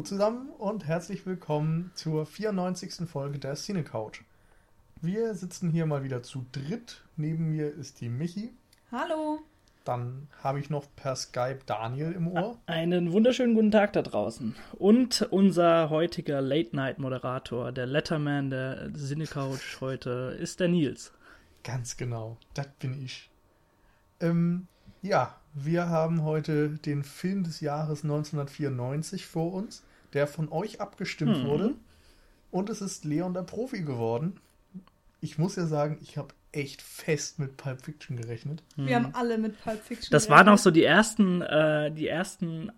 Hallo zusammen und herzlich willkommen zur 94. Folge der Cine Couch. Wir sitzen hier mal wieder zu dritt. Neben mir ist die Michi. Hallo. Dann habe ich noch per Skype Daniel im Ohr. Einen wunderschönen guten Tag da draußen. Und unser heutiger Late-Night-Moderator, der Letterman der Cine Couch heute, ist der Nils. Ganz genau, das bin ich. Ähm, ja, wir haben heute den Film des Jahres 1994 vor uns, der von euch abgestimmt Mhm. wurde. Und es ist Leon der Profi geworden. Ich muss ja sagen, ich habe echt fest mit Pulp Fiction gerechnet. Wir haben alle mit Pulp Fiction. Das waren auch gerechnet. so die ersten, äh, die ersten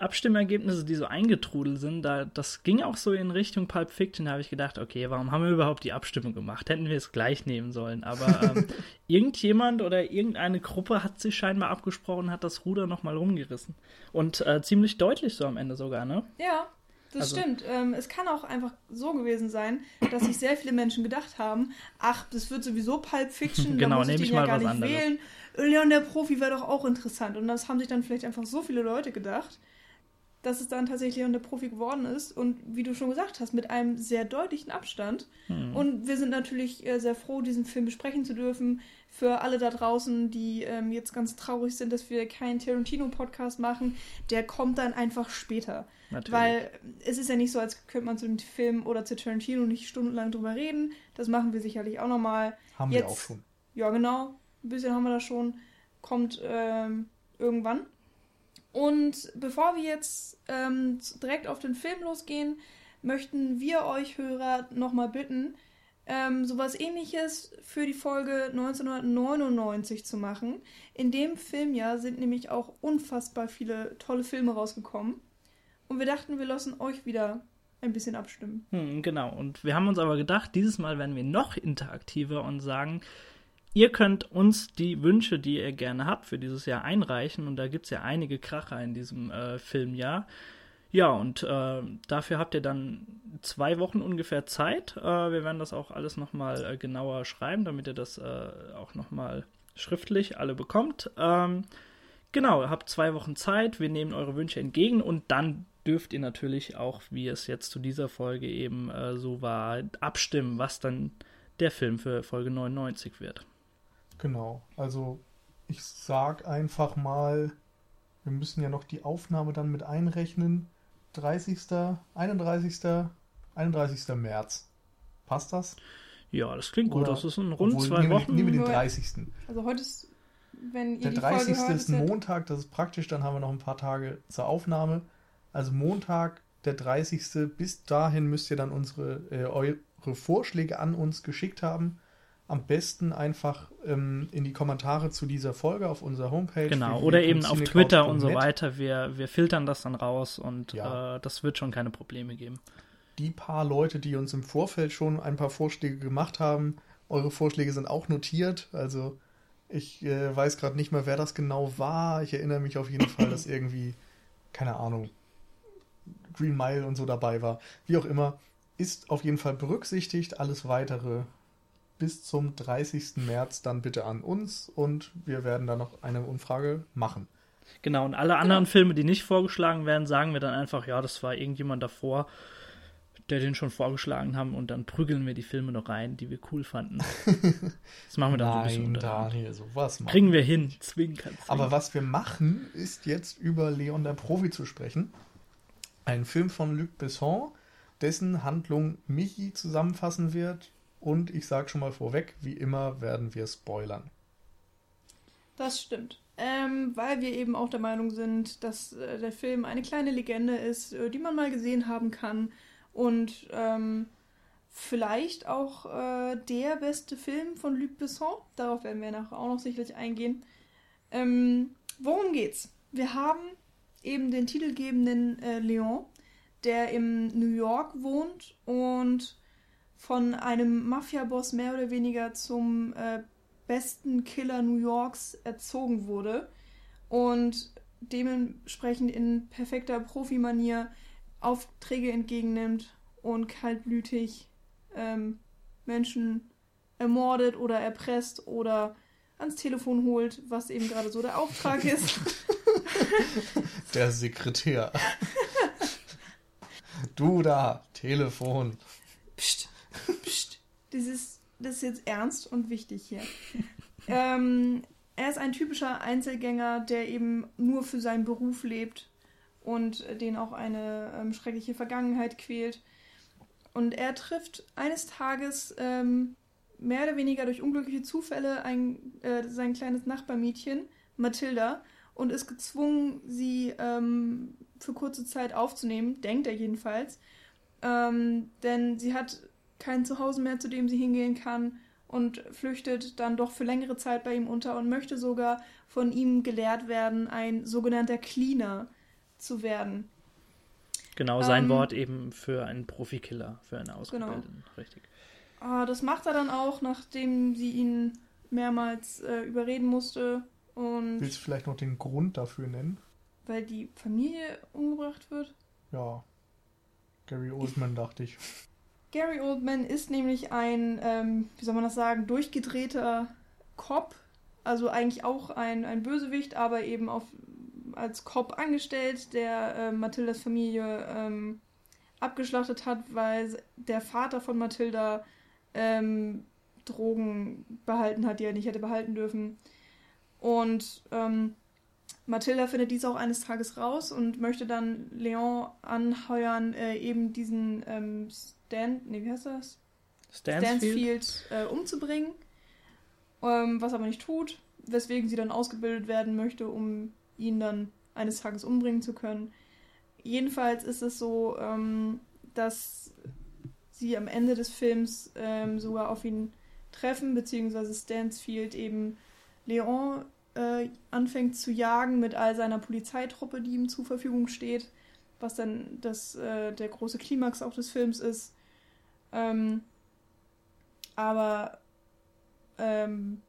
Abstimmergebnisse, die so eingetrudelt sind. Da, das ging auch so in Richtung Pulp Fiction. Da habe ich gedacht, okay, warum haben wir überhaupt die Abstimmung gemacht? Hätten wir es gleich nehmen sollen. Aber ähm, irgendjemand oder irgendeine Gruppe hat sich scheinbar abgesprochen, hat das Ruder nochmal rumgerissen. Und äh, ziemlich deutlich so am Ende sogar, ne? Ja, das Also- stimmt. Ähm, es kann auch einfach so gewesen sein, dass sich sehr viele Menschen gedacht haben, ach, das wird sowieso Pulp Fiction, Genau, muss ich nehm den ich ja mal gar was nicht anderes. wählen. Leon der Profi wäre doch auch interessant. Und das haben sich dann vielleicht einfach so viele Leute gedacht, dass es dann tatsächlich der Profi geworden ist. Und wie du schon gesagt hast, mit einem sehr deutlichen Abstand. Hm. Und wir sind natürlich äh, sehr froh, diesen Film besprechen zu dürfen. Für alle da draußen, die ähm, jetzt ganz traurig sind, dass wir keinen Tarantino-Podcast machen, der kommt dann einfach später. Natürlich. Weil es ist ja nicht so, als könnte man zu dem Film oder zu Tarantino nicht stundenlang drüber reden. Das machen wir sicherlich auch nochmal. Haben wir Jetzt- auch schon. Ja, genau. Ein bisschen haben wir da schon. Kommt ähm, irgendwann. Und bevor wir jetzt ähm, direkt auf den Film losgehen, möchten wir euch Hörer nochmal bitten, ähm, sowas ähnliches für die Folge 1999 zu machen. In dem Filmjahr sind nämlich auch unfassbar viele tolle Filme rausgekommen. Und wir dachten, wir lassen euch wieder ein bisschen abstimmen. Hm, genau. Und wir haben uns aber gedacht, dieses Mal werden wir noch interaktiver und sagen, ihr könnt uns die Wünsche, die ihr gerne habt, für dieses Jahr einreichen. Und da gibt es ja einige Kracher in diesem äh, Filmjahr. Ja, und äh, dafür habt ihr dann zwei Wochen ungefähr Zeit. Äh, wir werden das auch alles nochmal äh, genauer schreiben, damit ihr das äh, auch nochmal schriftlich alle bekommt. Ähm, Genau, ihr habt zwei Wochen Zeit, wir nehmen eure Wünsche entgegen und dann dürft ihr natürlich auch, wie es jetzt zu dieser Folge eben äh, so war, abstimmen, was dann der Film für Folge 99 wird. Genau. Also ich sag einfach mal, wir müssen ja noch die Aufnahme dann mit einrechnen. 30. 31. 31. März. Passt das? Ja, das klingt gut, Oder- das ist in rund Obwohl, zwei nehmen wir- Wochen. Nehmen wir den Nur- 30. Also heute ist, wenn ihr Der die 30. Folge hört, ist ein Montag, das ist praktisch, dann haben wir noch ein paar Tage zur Aufnahme. Also Montag, der 30. Bis dahin müsst ihr dann unsere äh, eure Vorschläge an uns geschickt haben. Am besten einfach ähm, in die Kommentare zu dieser Folge auf unserer Homepage. Genau, oder eben auf Twitter und so weiter. Wir, wir filtern das dann raus und Ja. äh, das wird schon keine Probleme geben. Die paar Leute, die uns im Vorfeld schon ein paar Vorschläge gemacht haben, eure Vorschläge sind auch notiert. Also ich äh, weiß gerade nicht mehr, wer das genau war. Ich erinnere mich auf jeden Fall, dass irgendwie, keine Ahnung, Green Mile und so dabei war. Wie auch immer, ist auf jeden Fall berücksichtigt. Alles weitere bis zum 30. März dann bitte an uns und wir werden dann noch eine Umfrage machen. Genau, und alle anderen Filme, die nicht vorgeschlagen werden, sagen wir dann einfach, ja, das war irgendjemand davor, der den schon vorgeschlagen haben und dann prügeln wir die Filme noch rein, die wir cool fanden. Das machen wir dann so ein bisschen Nein, unter. Daniel, sowas machen Kriegen wir hin, zwinkern. zwinkern. Aber was wir machen, ist jetzt über Leon der Profi zu sprechen. Ein Film von Luc Besson, dessen Handlung Michi zusammenfassen wird. Und ich sage schon mal vorweg, wie immer werden wir spoilern. Das stimmt. Ähm, weil wir eben auch der Meinung sind, dass äh, der Film eine kleine Legende ist, äh, die man mal gesehen haben kann. Und ähm, vielleicht auch äh, der beste Film von Luc Besson. Darauf werden wir nachher auch noch sicherlich eingehen. Ähm, worum geht's? Wir haben eben den titelgebenden äh, Leon, der im New York wohnt und von einem Mafia-Boss mehr oder weniger zum äh, besten Killer New Yorks erzogen wurde und dementsprechend in perfekter Profimanier Aufträge entgegennimmt und kaltblütig ähm, Menschen ermordet oder erpresst oder ans Telefon holt, was eben gerade so der Auftrag ist. Der Sekretär. Du da, Telefon. Psst, ist, das ist jetzt ernst und wichtig hier. ähm, er ist ein typischer Einzelgänger, der eben nur für seinen Beruf lebt und den auch eine ähm, schreckliche Vergangenheit quält. Und er trifft eines Tages ähm, mehr oder weniger durch unglückliche Zufälle ein, äh, sein kleines Nachbarmädchen, Mathilda, und ist gezwungen, sie ähm, für kurze Zeit aufzunehmen, denkt er jedenfalls. Ähm, denn sie hat kein Zuhause mehr, zu dem sie hingehen kann und flüchtet dann doch für längere Zeit bei ihm unter und möchte sogar von ihm gelehrt werden, ein sogenannter Cleaner zu werden. Genau, sein ähm, Wort eben für einen Profikiller, für einen Ausgebildeten, genau. richtig. Ah, das macht er dann auch, nachdem sie ihn mehrmals äh, überreden musste. Und Willst du vielleicht noch den Grund dafür nennen? Weil die Familie umgebracht wird? Ja. Gary Oldman, dachte ich. Gary Oldman ist nämlich ein, ähm, wie soll man das sagen, durchgedrehter Cop. Also eigentlich auch ein, ein Bösewicht, aber eben auf als Cop angestellt, der äh, Mathildas Familie ähm, abgeschlachtet hat, weil der Vater von Mathilda ähm, Drogen behalten hat, die er nicht hätte behalten dürfen. Und ähm, Mathilda findet dies auch eines Tages raus und möchte dann Leon anheuern, äh, eben diesen ähm, Stan, nee, wie heißt das? Stansfield, Stansfield äh, umzubringen. Ähm, was aber nicht tut, weswegen sie dann ausgebildet werden möchte, um ihn dann eines Tages umbringen zu können. Jedenfalls ist es so, ähm, dass sie am Ende des Films ähm, sogar auf ihn treffen, beziehungsweise Stansfield eben Leon äh, anfängt zu jagen mit all seiner Polizeitruppe, die ihm zur Verfügung steht, was dann das, äh, der große Klimax auch des Films ist. Ähm, aber ähm,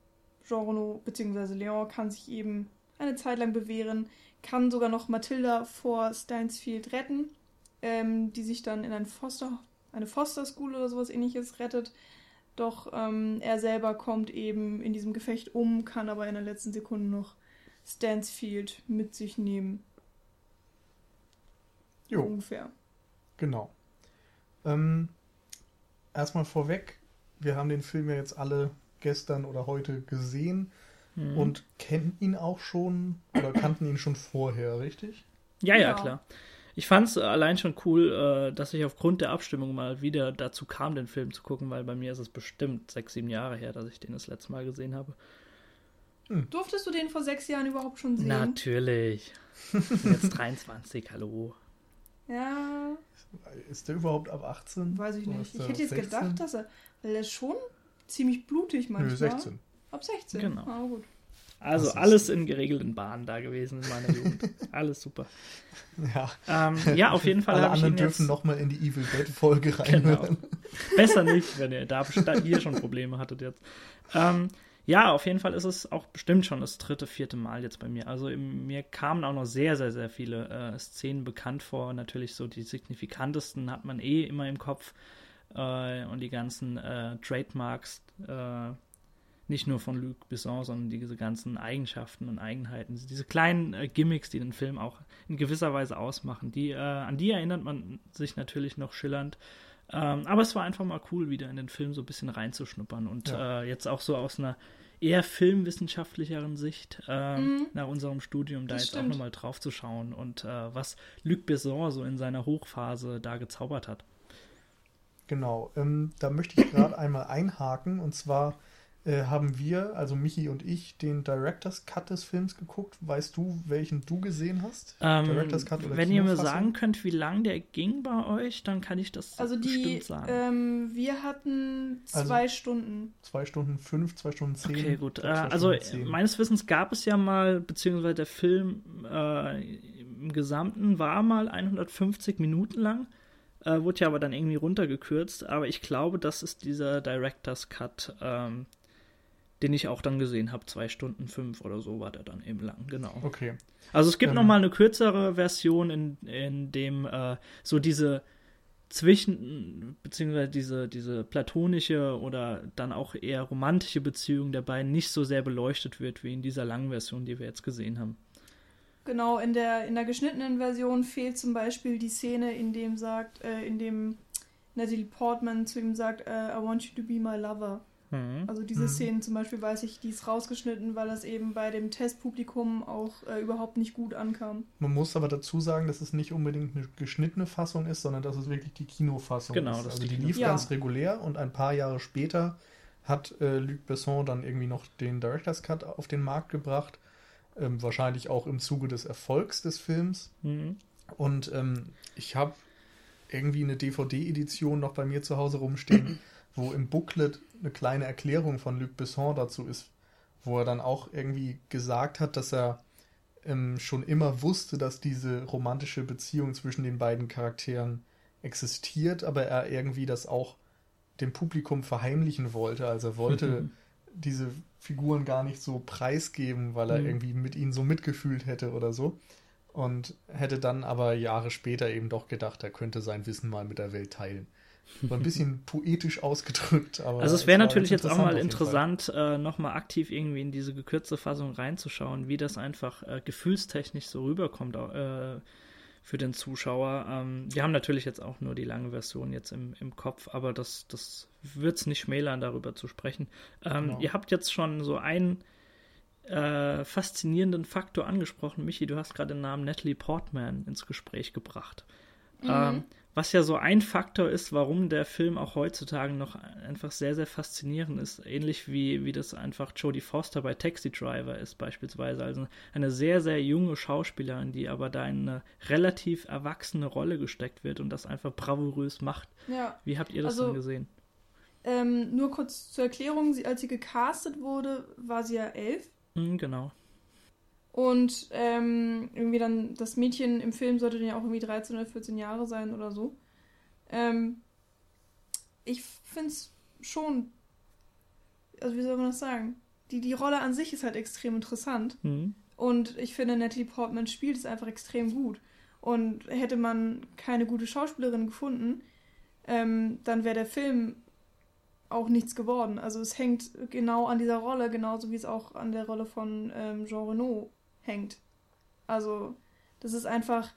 Jean Renault bzw. Leon kann sich eben eine Zeit lang bewähren, kann sogar noch Mathilda vor Stansfield retten, ähm, die sich dann in ein Foster, eine Foster School oder sowas ähnliches rettet. Doch ähm, er selber kommt eben in diesem Gefecht um, kann aber in der letzten Sekunde noch Stansfield mit sich nehmen. Jo. Ungefähr. Genau. Ähm, erstmal vorweg, wir haben den Film ja jetzt alle gestern oder heute gesehen mhm. und kennen ihn auch schon oder kannten ihn schon vorher, richtig? Ja, ja, ja. klar. Ich fand es allein schon cool, äh, dass ich aufgrund der Abstimmung mal wieder dazu kam, den Film zu gucken, weil bei mir ist es bestimmt sechs, sieben Jahre her, dass ich den das letzte Mal gesehen habe. Hm. Durftest du den vor sechs Jahren überhaupt schon sehen? Natürlich. Ich bin jetzt 23, hallo. Ja. Ist der überhaupt ab 18? Weiß ich nicht. Ich hätte jetzt 16? gedacht, dass er. Weil er ist schon ziemlich blutig manchmal. Nö, 16. Ab 16. Genau. Ah, gut. Also alles in geregelten Bahnen da gewesen in meiner Jugend. alles super. Ja. Ähm, ja, auf jeden Fall. Alle anderen dürfen nochmal in die Evil Dead Folge rein. Genau. Besser nicht, wenn ihr da hier schon Probleme hattet jetzt. Ähm, ja, auf jeden Fall ist es auch bestimmt schon das dritte, vierte Mal jetzt bei mir. Also im, mir kamen auch noch sehr, sehr, sehr viele äh, Szenen bekannt vor. Natürlich so die signifikantesten hat man eh immer im Kopf. Äh, und die ganzen äh, Trademarks, äh, nicht nur von Luc Besson, sondern diese ganzen Eigenschaften und Eigenheiten, diese kleinen äh, Gimmicks, die den Film auch in gewisser Weise ausmachen, die, äh, an die erinnert man sich natürlich noch schillernd. Ähm, aber es war einfach mal cool, wieder in den Film so ein bisschen reinzuschnuppern und ja. äh, jetzt auch so aus einer eher filmwissenschaftlicheren Sicht äh, mhm. nach unserem Studium da das jetzt stimmt. auch nochmal drauf zu schauen und äh, was Luc Besson so in seiner Hochphase da gezaubert hat. Genau, ähm, da möchte ich gerade einmal einhaken und zwar äh, haben wir, also Michi und ich, den Director's Cut des Films geguckt. Weißt du, welchen du gesehen hast? Ähm, Director's Cut oder Wenn ihr mir sagen könnt, wie lang der ging bei euch, dann kann ich das also die, sagen. Ähm, wir hatten zwei also Stunden. Zwei Stunden fünf, zwei Stunden zehn. Okay, gut. Äh, also meines Wissens gab es ja mal, beziehungsweise der Film äh, im Gesamten war mal 150 Minuten lang. Äh, wurde ja aber dann irgendwie runtergekürzt. Aber ich glaube, das ist dieser Director's Cut. Ähm, den ich auch dann gesehen habe. Zwei Stunden fünf oder so war der dann eben lang, genau. Okay. Also es gibt ähm, noch mal eine kürzere Version, in, in dem äh, so diese zwischen, beziehungsweise diese, diese platonische oder dann auch eher romantische Beziehung der beiden nicht so sehr beleuchtet wird wie in dieser langen Version, die wir jetzt gesehen haben. Genau, in der, in der geschnittenen Version fehlt zum Beispiel die Szene, in dem sagt, äh, in dem Natalie Portman zu ihm sagt, äh, I want you to be my lover. Mhm. Also diese mhm. Szenen zum Beispiel weiß ich, die ist rausgeschnitten, weil das eben bei dem Testpublikum auch äh, überhaupt nicht gut ankam. Man muss aber dazu sagen, dass es nicht unbedingt eine geschnittene Fassung ist, sondern dass es wirklich die Kinofassung genau, ist. Also die, die lief ja. ganz regulär und ein paar Jahre später hat äh, Luc Besson dann irgendwie noch den Director's Cut auf den Markt gebracht. Ähm, wahrscheinlich auch im Zuge des Erfolgs des Films. Mhm. Und ähm, ich habe irgendwie eine DVD-Edition noch bei mir zu Hause rumstehen, wo im Booklet eine kleine Erklärung von Luc Besson dazu ist, wo er dann auch irgendwie gesagt hat, dass er ähm, schon immer wusste, dass diese romantische Beziehung zwischen den beiden Charakteren existiert, aber er irgendwie das auch dem Publikum verheimlichen wollte. Also er wollte diese Figuren gar nicht so preisgeben, weil er mhm. irgendwie mit ihnen so mitgefühlt hätte oder so. Und hätte dann aber Jahre später eben doch gedacht, er könnte sein Wissen mal mit der Welt teilen. So ein bisschen poetisch ausgedrückt, aber. Also es wäre natürlich jetzt auch mal interessant, äh, nochmal aktiv irgendwie in diese gekürzte Fassung reinzuschauen, wie das einfach äh, gefühlstechnisch so rüberkommt äh, für den Zuschauer. Ähm, wir haben natürlich jetzt auch nur die lange Version jetzt im, im Kopf, aber das, das wird es nicht schmälern, darüber zu sprechen. Ähm, genau. Ihr habt jetzt schon so einen äh, faszinierenden Faktor angesprochen. Michi, du hast gerade den Namen Natalie Portman ins Gespräch gebracht. Mhm. Ähm, was ja so ein Faktor ist, warum der Film auch heutzutage noch einfach sehr, sehr faszinierend ist. Ähnlich wie, wie das einfach Jodie Foster bei Taxi Driver ist, beispielsweise. Also eine sehr, sehr junge Schauspielerin, die aber da in eine relativ erwachsene Rolle gesteckt wird und das einfach bravourös macht. Ja. Wie habt ihr das also, denn gesehen? Ähm, nur kurz zur Erklärung: sie, Als sie gecastet wurde, war sie ja elf. Mhm, genau. Und ähm, irgendwie dann, das Mädchen im Film sollte dann ja auch irgendwie 13 oder 14 Jahre sein oder so. Ähm, ich finde es schon, also wie soll man das sagen? Die, die Rolle an sich ist halt extrem interessant. Mhm. Und ich finde, Natalie Portman spielt es einfach extrem gut. Und hätte man keine gute Schauspielerin gefunden, ähm, dann wäre der Film auch nichts geworden. Also es hängt genau an dieser Rolle, genauso wie es auch an der Rolle von ähm, Jean Renault hängt. Also, das ist einfach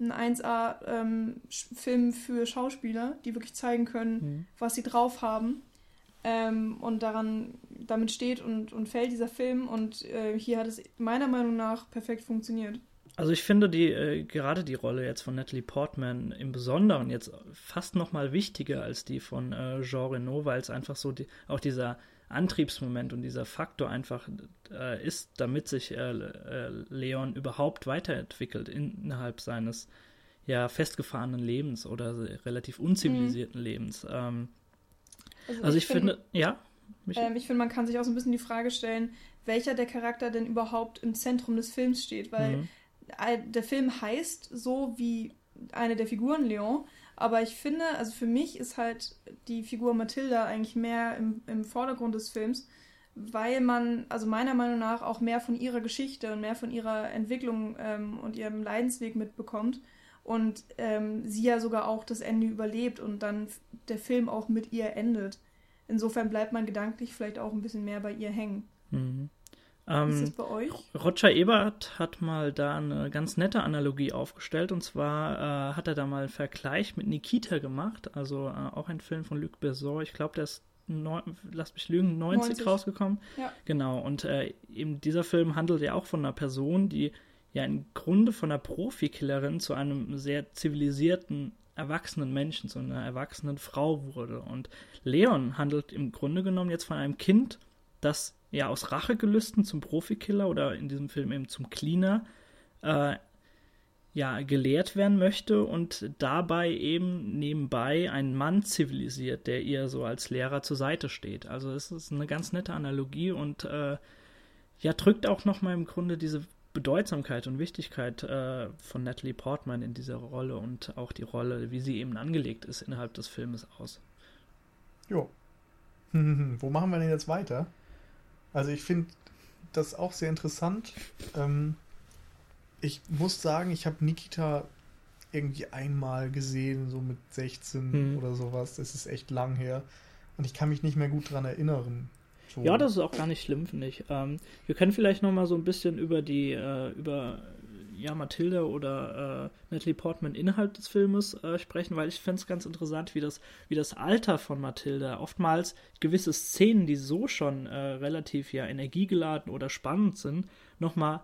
ein 1A-Film ähm, für Schauspieler, die wirklich zeigen können, mhm. was sie drauf haben. Ähm, und daran, damit steht und, und fällt dieser Film. Und äh, hier hat es meiner Meinung nach perfekt funktioniert. Also ich finde die äh, gerade die Rolle jetzt von Natalie Portman im Besonderen jetzt fast noch mal wichtiger als die von äh, Jean Reno, weil es einfach so die, auch dieser Antriebsmoment und dieser Faktor einfach äh, ist, damit sich äh, äh, Leon überhaupt weiterentwickelt innerhalb seines ja festgefahrenen Lebens oder relativ unzivilisierten mhm. Lebens. Ähm, also, also, ich, ich finde, find, ja. Ähm, ich finde, man kann sich auch so ein bisschen die Frage stellen, welcher der Charakter denn überhaupt im Zentrum des Films steht, weil mhm. der Film heißt so wie eine der Figuren Leon, aber ich finde, also für mich ist halt die Figur Mathilda eigentlich mehr im, im Vordergrund des Films, weil man, also meiner Meinung nach, auch mehr von ihrer Geschichte und mehr von ihrer Entwicklung ähm, und ihrem Leidensweg mitbekommt. Und ähm, sie ja sogar auch das Ende überlebt und dann der Film auch mit ihr endet. Insofern bleibt man gedanklich vielleicht auch ein bisschen mehr bei ihr hängen. Mhm. Ähm, ist das bei euch? Roger Ebert hat mal da eine ganz nette Analogie aufgestellt und zwar äh, hat er da mal einen Vergleich mit Nikita gemacht, also äh, auch ein Film von Luc Besson. Ich glaube, der ist, neun, lass mich lügen, 90, 90. rausgekommen. Ja. Genau, und äh, eben dieser Film handelt ja auch von einer Person, die ja im Grunde von einer Profikillerin zu einem sehr zivilisierten erwachsenen Menschen, zu einer erwachsenen Frau wurde. Und Leon handelt im Grunde genommen jetzt von einem Kind, das ja aus Rachegelüsten zum Profikiller oder in diesem Film eben zum Cleaner äh, ja gelehrt werden möchte und dabei eben nebenbei einen Mann zivilisiert, der ihr so als Lehrer zur Seite steht. Also es ist eine ganz nette Analogie und äh, ja drückt auch nochmal im Grunde diese Bedeutsamkeit und Wichtigkeit äh, von Natalie Portman in dieser Rolle und auch die Rolle, wie sie eben angelegt ist innerhalb des Filmes aus. Jo. Wo machen wir denn jetzt weiter? Also ich finde das auch sehr interessant. Ähm, ich muss sagen, ich habe Nikita irgendwie einmal gesehen, so mit 16 hm. oder sowas. Das ist echt lang her. Und ich kann mich nicht mehr gut daran erinnern. So. Ja, das ist auch gar nicht schlimm, finde ich. Ähm, wir können vielleicht noch mal so ein bisschen über die, äh, über ja, Mathilde oder äh, Natalie Portman innerhalb des Filmes äh, sprechen, weil ich fände es ganz interessant, wie das, wie das Alter von Mathilde oftmals gewisse Szenen, die so schon äh, relativ ja energiegeladen oder spannend sind, nochmal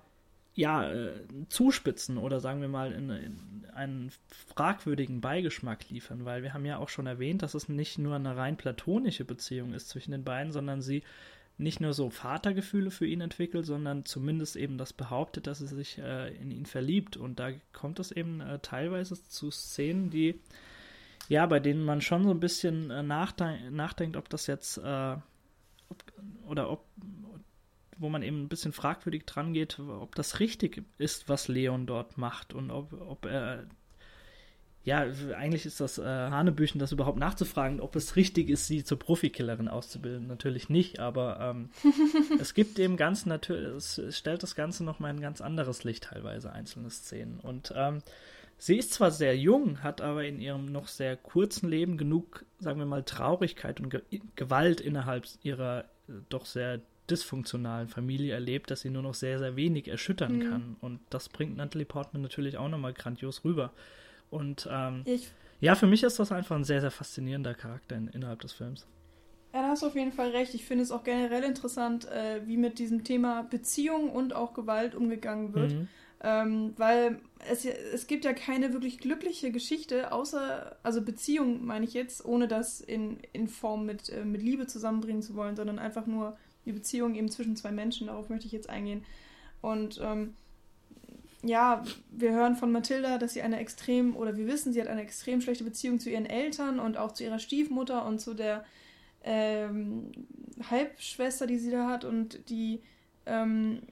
ja, äh, zuspitzen oder sagen wir mal in, in, einen fragwürdigen Beigeschmack liefern, weil wir haben ja auch schon erwähnt, dass es nicht nur eine rein platonische Beziehung ist zwischen den beiden, sondern sie nicht nur so Vatergefühle für ihn entwickelt, sondern zumindest eben das behauptet, dass sie sich äh, in ihn verliebt. Und da kommt es eben äh, teilweise zu Szenen, die, ja, bei denen man schon so ein bisschen äh, nachdenkt, nachdenkt, ob das jetzt, äh, ob, oder ob, wo man eben ein bisschen fragwürdig dran geht, ob das richtig ist, was Leon dort macht und ob, ob er ja, eigentlich ist das äh, Hanebüchen, das überhaupt nachzufragen, ob es richtig ist, sie zur Profikillerin auszubilden. Natürlich nicht, aber ähm, es gibt dem Ganzen natürlich, es, es stellt das Ganze nochmal in ein ganz anderes Licht, teilweise einzelne Szenen. Und ähm, sie ist zwar sehr jung, hat aber in ihrem noch sehr kurzen Leben genug, sagen wir mal, Traurigkeit und Ge Gewalt innerhalb ihrer äh, doch sehr dysfunktionalen Familie erlebt, dass sie nur noch sehr, sehr wenig erschüttern mhm. kann. Und das bringt Natalie Portman natürlich auch nochmal grandios rüber. Und ähm, ich, ja, für mich ist das einfach ein sehr, sehr faszinierender Charakter in, innerhalb des Films. Ja, da hast du auf jeden Fall recht. Ich finde es auch generell interessant, äh, wie mit diesem Thema Beziehung und auch Gewalt umgegangen wird. Mhm. Ähm, weil es, es gibt ja keine wirklich glückliche Geschichte, außer, also Beziehung meine ich jetzt, ohne das in, in Form mit, äh, mit Liebe zusammenbringen zu wollen, sondern einfach nur die Beziehung eben zwischen zwei Menschen. Darauf möchte ich jetzt eingehen. Und ähm, ja, wir hören von Mathilda, dass sie eine extrem, oder wir wissen, sie hat eine extrem schlechte Beziehung zu ihren Eltern und auch zu ihrer Stiefmutter und zu der ähm, Halbschwester, die sie da hat. Und die ähm,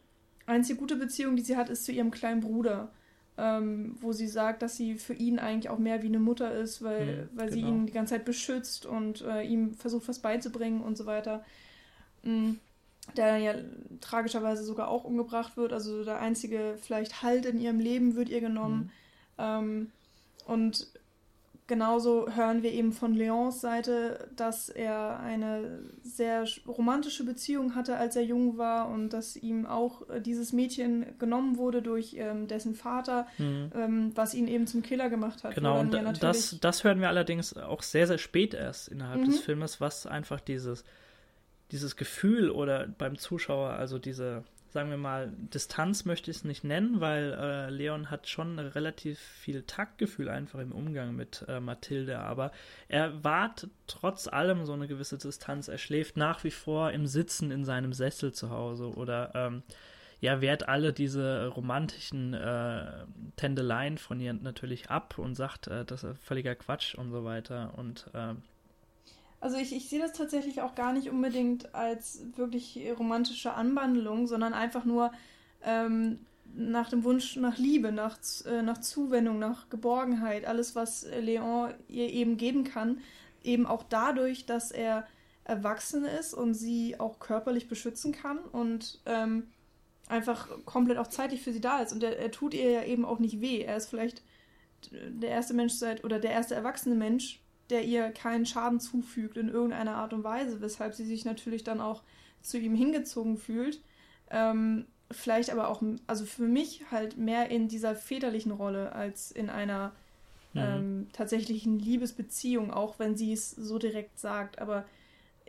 einzige gute Beziehung, die sie hat, ist zu ihrem kleinen Bruder. Ähm, wo sie sagt, dass sie für ihn eigentlich auch mehr wie eine Mutter ist, weil, mhm, weil genau. sie ihn die ganze Zeit beschützt und äh, ihm versucht, was beizubringen und so weiter. Mhm der ja tragischerweise sogar auch umgebracht wird. Also der einzige vielleicht Halt in ihrem Leben wird ihr genommen. Mhm. Ähm, und genauso hören wir eben von Leons Seite, dass er eine sehr romantische Beziehung hatte, als er jung war und dass ihm auch dieses Mädchen genommen wurde durch ähm, dessen Vater, mhm. ähm, was ihn eben zum Killer gemacht hat. Genau, und das, das hören wir allerdings auch sehr, sehr spät erst innerhalb mhm. des Filmes, was einfach dieses dieses Gefühl oder beim Zuschauer, also diese, sagen wir mal, Distanz möchte ich es nicht nennen, weil äh, Leon hat schon relativ viel Taktgefühl einfach im Umgang mit äh, Mathilde, aber er wahrt trotz allem so eine gewisse Distanz. Er schläft nach wie vor im Sitzen in seinem Sessel zu Hause oder ähm, ja, wehrt alle diese romantischen äh, Tendeleien von ihr natürlich ab und sagt, äh, das ist völliger Quatsch und so weiter und äh, also ich, ich sehe das tatsächlich auch gar nicht unbedingt als wirklich romantische Anwandlung, sondern einfach nur ähm, nach dem Wunsch nach Liebe, nach, äh, nach Zuwendung, nach Geborgenheit, alles, was Leon ihr eben geben kann, eben auch dadurch, dass er erwachsen ist und sie auch körperlich beschützen kann und ähm, einfach komplett auch zeitlich für sie da ist. Und er, er tut ihr ja eben auch nicht weh. Er ist vielleicht der erste Mensch seit oder der erste erwachsene Mensch, der ihr keinen Schaden zufügt in irgendeiner Art und Weise, weshalb sie sich natürlich dann auch zu ihm hingezogen fühlt. Ähm, vielleicht aber auch, also für mich halt mehr in dieser väterlichen Rolle als in einer mhm. ähm, tatsächlichen Liebesbeziehung, auch wenn sie es so direkt sagt. Aber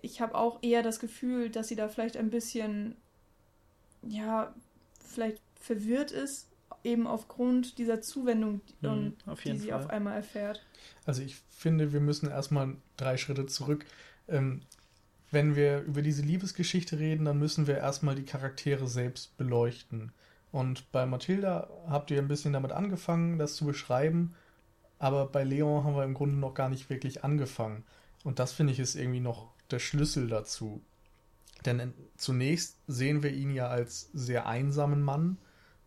ich habe auch eher das Gefühl, dass sie da vielleicht ein bisschen, ja, vielleicht verwirrt ist, eben aufgrund dieser Zuwendung, mhm, die sie Fall. auf einmal erfährt. Also ich finde, wir müssen erstmal drei Schritte zurück. Ähm, wenn wir über diese Liebesgeschichte reden, dann müssen wir erstmal die Charaktere selbst beleuchten. Und bei Mathilda habt ihr ein bisschen damit angefangen, das zu beschreiben, aber bei Leon haben wir im Grunde noch gar nicht wirklich angefangen. Und das finde ich ist irgendwie noch der Schlüssel dazu. Denn zunächst sehen wir ihn ja als sehr einsamen Mann,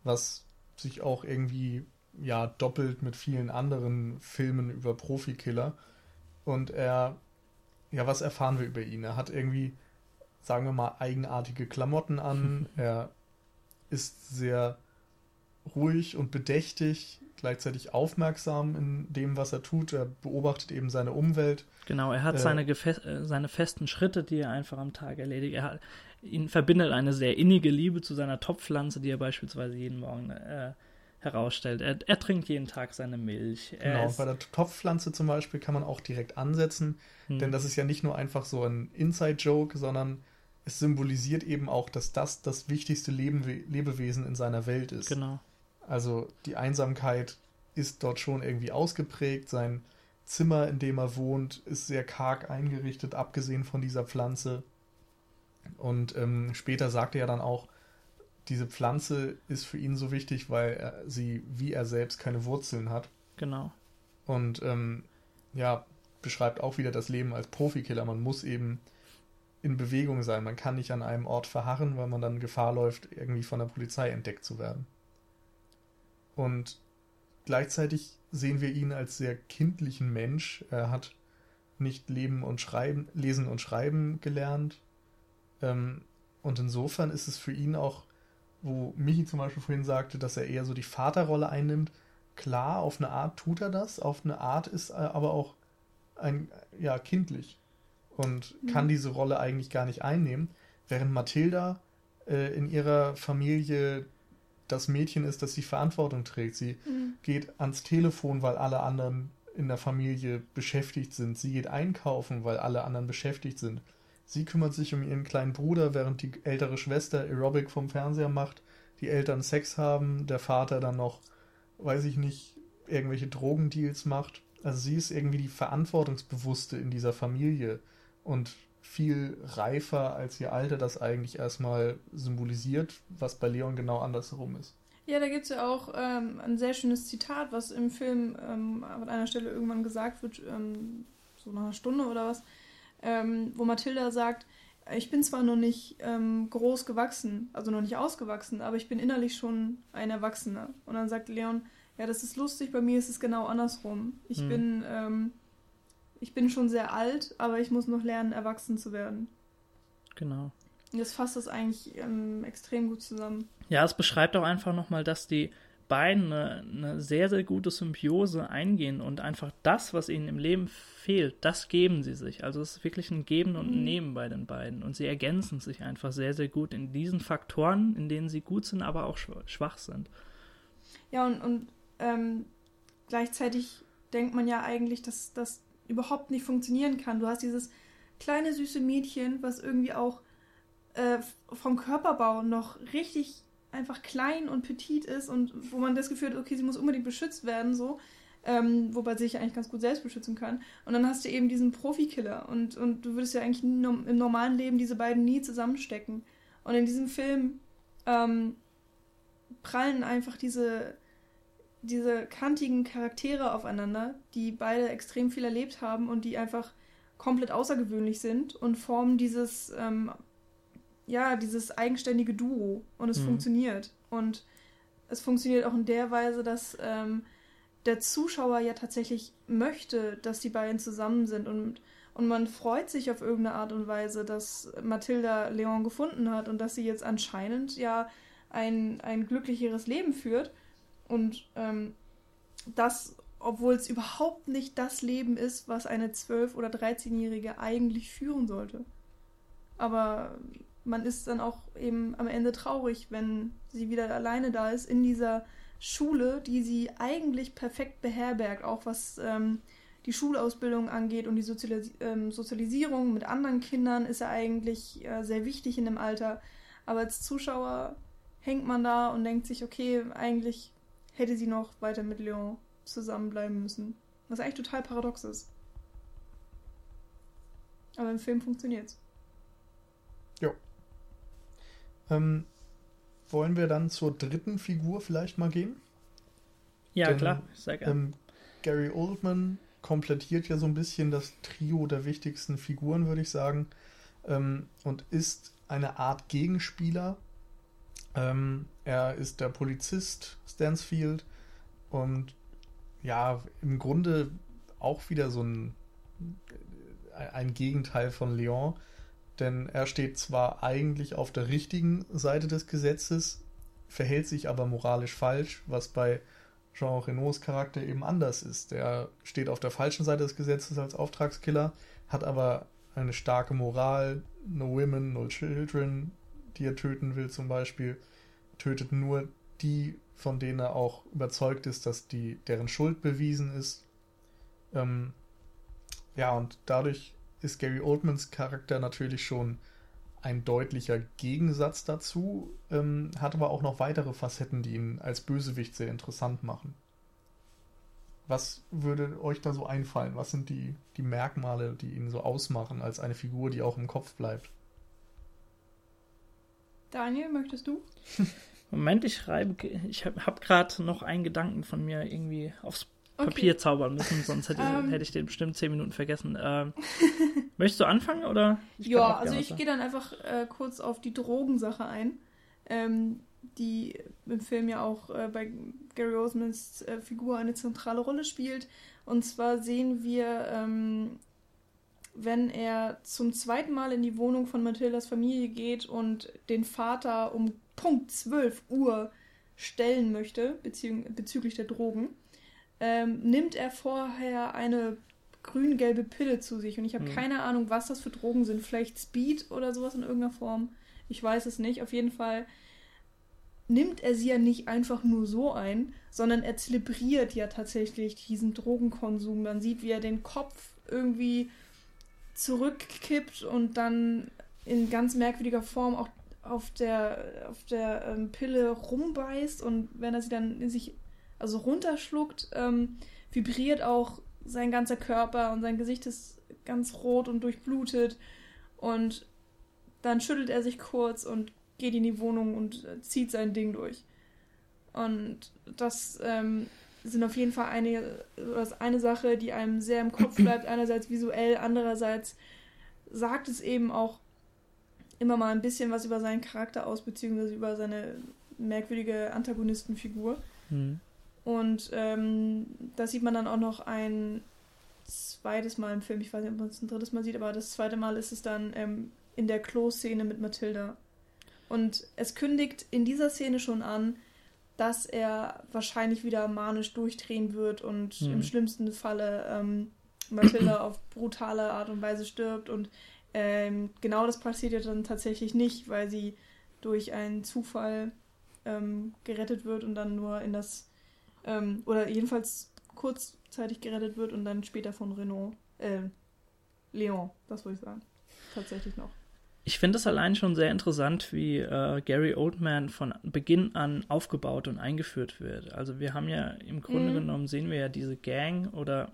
was sich auch irgendwie ja doppelt mit vielen anderen Filmen über Profikiller. Und er, ja, was erfahren wir über ihn? Er hat irgendwie, sagen wir mal, eigenartige Klamotten an. er ist sehr ruhig und bedächtig, gleichzeitig aufmerksam in dem, was er tut. Er beobachtet eben seine Umwelt. Genau, er hat äh, seine, äh, seine festen Schritte, die er einfach am Tag erledigt. Er hat, ihn verbindet eine sehr innige Liebe zu seiner Topfpflanze, die er beispielsweise jeden Morgen äh, herausstellt. Er, er trinkt jeden Tag seine Milch. Er Genau, bei der Topfpflanze zum Beispiel kann man auch direkt ansetzen, Hm. denn das ist ja nicht nur einfach so ein Inside-Joke, sondern es symbolisiert eben auch, dass das das wichtigste Lebenwe Lebewesen in seiner Welt ist. Genau. Also die Einsamkeit ist dort schon irgendwie ausgeprägt. Sein Zimmer, in dem er wohnt, ist sehr karg eingerichtet, abgesehen von dieser Pflanze. Und ähm, später sagt er dann auch, diese Pflanze ist für ihn so wichtig, weil er sie, wie er selbst, keine Wurzeln hat. Genau. Und ähm, ja, beschreibt auch wieder das Leben als Profikiller. Man muss eben in Bewegung sein. Man kann nicht an einem Ort verharren, weil man dann Gefahr läuft, irgendwie von der Polizei entdeckt zu werden. Und gleichzeitig sehen wir ihn als sehr kindlichen Mensch. Er hat nicht leben und schreiben, lesen und schreiben gelernt. Ähm, und insofern ist es für ihn auch, wo Michi zum Beispiel vorhin sagte, dass er eher so die Vaterrolle einnimmt, klar, auf eine Art tut er das, auf eine Art ist er aber auch ein, ja, kindlich und kann Mhm. diese Rolle eigentlich gar nicht einnehmen, während Mathilda äh, in ihrer Familie das Mädchen ist, das die Verantwortung trägt. Sie Mhm. geht ans Telefon, weil alle anderen in der Familie beschäftigt sind. Sie geht einkaufen, weil alle anderen beschäftigt sind. Sie kümmert sich um ihren kleinen Bruder, während die ältere Schwester Aerobic vom Fernseher macht, die Eltern Sex haben, der Vater dann noch, weiß ich nicht, irgendwelche Drogendeals macht. Also sie ist irgendwie die Verantwortungsbewusste in dieser Familie und viel reifer, als ihr Alter das eigentlich erstmal symbolisiert, was bei Leon genau andersherum ist. Ja, da gibt es ja auch ähm, ein sehr schönes Zitat, was im Film ähm, an einer Stelle irgendwann gesagt wird, ähm, so nach einer Stunde oder was, ähm, wo Mathilda sagt, ich bin zwar noch nicht ähm, groß gewachsen, also noch nicht ausgewachsen, aber ich bin innerlich schon ein Erwachsener. Und dann sagt Leon, ja, das ist lustig, bei mir ist es genau andersrum. Ich Hm. bin, ähm, ich bin schon sehr alt, aber ich muss noch lernen, erwachsen zu werden. Genau. Das fasst das eigentlich ähm, extrem gut zusammen. Ja, es beschreibt auch einfach nochmal, dass die beiden eine, eine sehr, sehr gute Symbiose eingehen und einfach das, was ihnen im Leben fehlt, das geben sie sich. Also es ist wirklich ein Geben und ein Mhm. Nehmen bei den beiden. Und sie ergänzen sich einfach sehr, sehr gut in diesen Faktoren, in denen sie gut sind, aber auch schw- schwach sind. Ja, und, und ähm, gleichzeitig denkt man ja eigentlich, dass das überhaupt nicht funktionieren kann. Du hast dieses kleine süße Mädchen, was irgendwie auch äh, vom Körperbau noch richtig einfach klein und petit ist und wo man das Gefühl hat, okay, sie muss unbedingt beschützt werden, so. Ähm, wobei sie sich eigentlich ganz gut selbst beschützen kann. Und dann hast du eben diesen Profikiller und, und du würdest ja eigentlich im normalen Leben diese beiden nie zusammenstecken. Und in diesem Film ähm, prallen einfach diese, diese kantigen Charaktere aufeinander, die beide extrem viel erlebt haben und die einfach komplett außergewöhnlich sind und formen dieses, ähm, ja, dieses eigenständige Duo. Und es Mhm. funktioniert. Und es funktioniert auch in der Weise, dass ähm, der Zuschauer ja tatsächlich möchte, dass die beiden zusammen sind und und man freut sich auf irgendeine Art und Weise, dass Mathilda Leon gefunden hat und dass sie jetzt anscheinend ja ein, ein glücklicheres Leben führt. Und ähm, das, obwohl es überhaupt nicht das Leben ist, was eine 12- oder 13-Jährige eigentlich führen sollte. Aber man ist dann auch eben am Ende traurig, wenn sie wieder alleine da ist in dieser Schule, die sie eigentlich perfekt beherbergt, auch was ähm, die Schulausbildung angeht und die Sozialis ähm, Sozialisierung mit anderen Kindern ist ja eigentlich äh, sehr wichtig in dem Alter. Aber als Zuschauer hängt man da und denkt sich, okay, eigentlich hätte sie noch weiter mit Leon zusammenbleiben müssen. Was eigentlich total paradox ist. Aber im Film funktioniert's. Ähm, wollen wir dann zur dritten Figur vielleicht mal gehen? Ja, Denn, klar, sehr gerne. Ähm, Gary Oldman komplettiert ja so ein bisschen das Trio der wichtigsten Figuren, würde ich sagen, ähm, und ist eine Art Gegenspieler. Ähm, er ist der Polizist Stansfield und ja, im Grunde auch wieder so ein, ein Gegenteil von Leon, denn er steht zwar eigentlich auf der richtigen Seite des Gesetzes, verhält sich aber moralisch falsch, was bei Jean Renaults Charakter eben anders ist. Der steht auf der falschen Seite des Gesetzes als Auftragskiller, hat aber eine starke Moral, no women, no children, die er töten will zum Beispiel, tötet nur die von denen er auch überzeugt ist, dass die, deren Schuld bewiesen ist. Ähm, ja, und dadurch ist Gary Oldmans Charakter natürlich schon ein deutlicher Gegensatz dazu, ähm, hat aber auch noch weitere Facetten, die ihn als Bösewicht sehr interessant machen. Was würde euch da so einfallen? Was sind die, die Merkmale, die ihn so ausmachen als eine Figur, die auch im Kopf bleibt? Daniel, möchtest du? Moment, ich schreibe, ich habe hab gerade noch einen Gedanken von mir irgendwie aufs Papier okay. zaubern müssen, sonst hätte, um, ähm. hätte, ich den bestimmt zehn Minuten vergessen. Ähm, möchtest du anfangen oder? Ja, also ich gehe dann einfach äh, kurz auf die Drogensache ein, ähm, die im Film ja auch äh, bei Gary Oldmans äh, Figur eine zentrale Rolle spielt. Und zwar sehen wir, ähm, wenn er zum zweiten Mal in die Wohnung von Mathildas Familie geht und den Vater um Punkt 12 Uhr stellen möchte, bezü bezüglich der Drogen, ähm, nimmt er vorher eine grün-gelbe Pille zu sich. Und ich habe hm. keine Ahnung, was das für Drogen sind. Vielleicht Speed oder sowas in irgendeiner Form. Ich weiß es nicht. Auf jeden Fall nimmt er sie ja nicht einfach nur so ein, sondern er zelebriert ja tatsächlich diesen Drogenkonsum. Man sieht, wie er den Kopf irgendwie zurückkippt und dann in ganz merkwürdiger Form auch auf der, auf der ähm, Pille rumbeißt und wenn er sie dann in sich also runterschluckt, ähm, vibriert auch sein ganzer Körper und sein Gesicht ist ganz rot und durchblutet und dann schüttelt er sich kurz und geht in die Wohnung und äh, zieht sein Ding durch. Und das ähm, sind auf jeden Fall eine, das eine Sache, die einem sehr im Kopf bleibt, einerseits visuell, andererseits sagt es eben auch immer mal ein bisschen was über seinen Charakter aus, beziehungsweise über seine merkwürdige Antagonistenfigur. Mhm. Und ähm, da sieht man dann auch noch ein zweites Mal im Film, ich weiß nicht, ob man es ein drittes Mal sieht, aber das zweite Mal ist es dann ähm, in der Klo-Szene mit Mathilda. Und es kündigt in dieser Szene schon an, dass er wahrscheinlich wieder manisch durchdrehen wird und mhm. im schlimmsten Falle ähm, Mathilda auf brutale Art und Weise stirbt. Und ähm, genau das passiert ja dann tatsächlich nicht, weil sie durch einen Zufall ähm, gerettet wird und dann nur in das, ähm, oder jedenfalls kurzzeitig gerettet wird und dann später von Renault, äh, Leon, das wollte ich sagen, tatsächlich noch. Ich finde es allein schon sehr interessant, wie äh, Gary Oldman von Beginn an aufgebaut und eingeführt wird. Also wir haben ja im Grunde mhm. genommen sehen wir ja diese Gang oder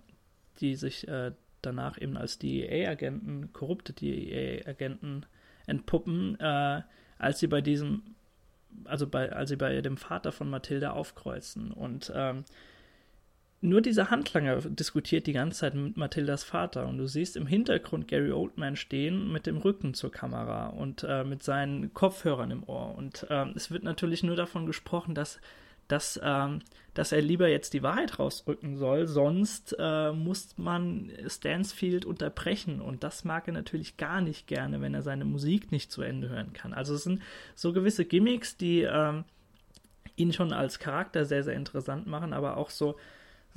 die sich äh, danach eben als DEA-Agenten, korrupte DEA-Agenten entpuppen, äh, als sie bei diesem, also bei, als sie bei dem Vater von Mathilda aufkreuzen. Und ähm, nur dieser Handlanger diskutiert die ganze Zeit mit Mathildas Vater und du siehst im Hintergrund Gary Oldman stehen mit dem Rücken zur Kamera und äh, mit seinen Kopfhörern im Ohr. Und äh, es wird natürlich nur davon gesprochen, dass, dass, äh, dass er lieber jetzt die Wahrheit rausrücken soll, sonst äh, muss man Stansfield unterbrechen und das mag er natürlich gar nicht gerne, wenn er seine Musik nicht zu Ende hören kann. Also es sind so gewisse Gimmicks, die ähm, ihn schon als Charakter sehr, sehr interessant machen, aber auch so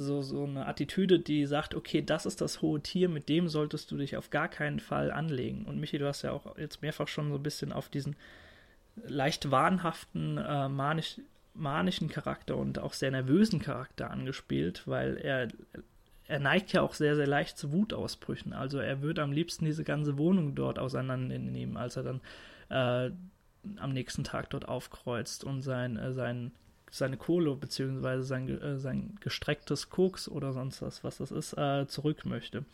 so, so eine Attitüde, die sagt, okay, das ist das hohe Tier, mit dem solltest du dich auf gar keinen Fall anlegen. Und Michi, du hast ja auch jetzt mehrfach schon so ein bisschen auf diesen leicht wahnhaften, äh, manisch, manischen Charakter und auch sehr nervösen Charakter angespielt, weil er, er neigt ja auch sehr, sehr leicht zu Wutausbrüchen. Also er würde am liebsten diese ganze Wohnung dort auseinandernehmen, als er dann äh, am nächsten Tag dort aufkreuzt und sein, äh, sein seine Kohle beziehungsweise sein, äh, sein gestrecktes Koks oder sonst was, was das ist, äh, zurück möchte.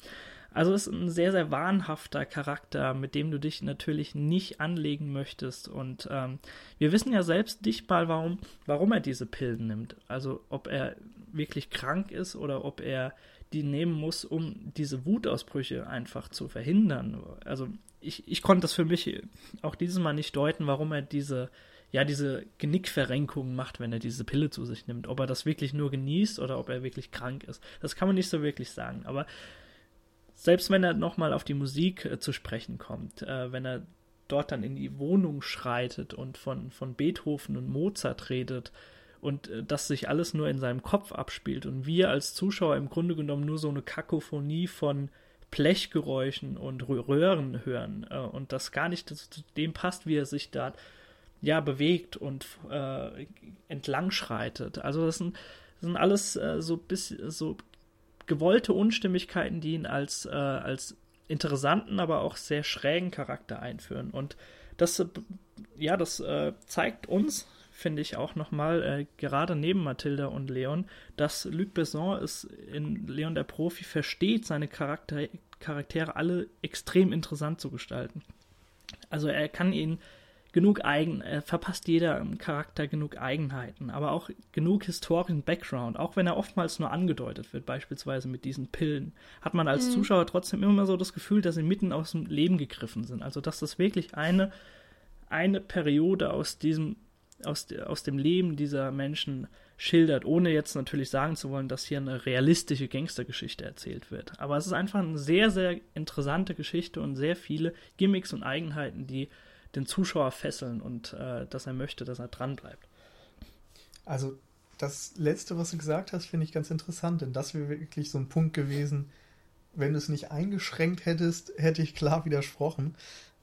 Also ist ein sehr, sehr wahnhafter Charakter, mit dem du dich natürlich nicht anlegen möchtest. Und ähm, wir wissen ja selbst nicht mal, warum, warum er diese Pillen nimmt. Also ob er wirklich krank ist oder ob er die nehmen muss, um diese Wutausbrüche einfach zu verhindern. Also ich, ich konnte das für mich auch dieses Mal nicht deuten, warum er diese ja, diese Genickverrenkung macht, wenn er diese Pille zu sich nimmt. Ob er das wirklich nur genießt oder ob er wirklich krank ist. Das kann man nicht so wirklich sagen. Aber selbst wenn er nochmal auf die Musik äh, zu sprechen kommt, äh, wenn er dort dann in die Wohnung schreitet und von, von Beethoven und Mozart redet und äh, das sich alles nur in seinem Kopf abspielt und wir als Zuschauer im Grunde genommen nur so eine Kakophonie von Blechgeräuschen und Röhren hören äh, und das gar nicht zu dem passt, wie er sich da ja, bewegt und äh, entlang schreitet. Also das sind, das sind alles äh, so, bis, so gewollte Unstimmigkeiten, die ihn als, äh, als interessanten, aber auch sehr schrägen Charakter einführen. Und das, äh, ja, das äh, zeigt uns, finde ich auch nochmal, äh, gerade neben Mathilda und Leon, dass Luc Besson es in Leon der Profi versteht, seine Charakter Charaktere alle extrem interessant zu gestalten. Also er kann ihnen genug Eigen, er verpasst jeder Charakter genug Eigenheiten, aber auch genug historischen Background, auch wenn er oftmals nur angedeutet wird, beispielsweise mit diesen Pillen, hat man als mhm. Zuschauer trotzdem immer so das Gefühl, dass sie mitten aus dem Leben gegriffen sind. Also dass das wirklich eine, eine Periode aus diesem, aus, aus dem Leben dieser Menschen schildert, ohne jetzt natürlich sagen zu wollen, dass hier eine realistische Gangstergeschichte erzählt wird. Aber es ist einfach eine sehr, sehr interessante Geschichte und sehr viele Gimmicks und Eigenheiten, die den Zuschauer fesseln und äh, dass er möchte, dass er dran bleibt. Also das letzte, was du gesagt hast, finde ich ganz interessant, denn das wäre wirklich so ein Punkt gewesen, wenn du es nicht eingeschränkt hättest, hätte ich klar widersprochen,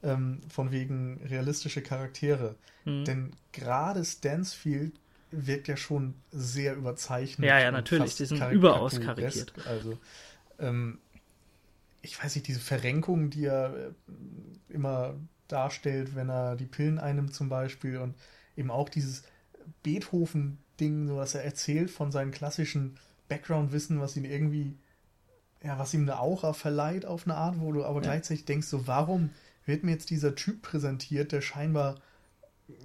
ähm, von wegen realistische Charaktere. Mhm. Denn gerade Stansfield wirkt ja schon sehr überzeichnet. Ja, ja, natürlich, die sind überaus karikiert. Also, ähm, ich weiß nicht, diese Verrenkung, die er äh, immer darstellt, wenn er die Pillen einnimmt zum Beispiel und eben auch dieses Beethoven-Ding, so was er erzählt von seinem klassischen Background-Wissen, was ihn irgendwie, ja, was ihm eine Aura verleiht auf eine Art, wo du aber ja. gleichzeitig denkst, so warum wird mir jetzt dieser Typ präsentiert, der scheinbar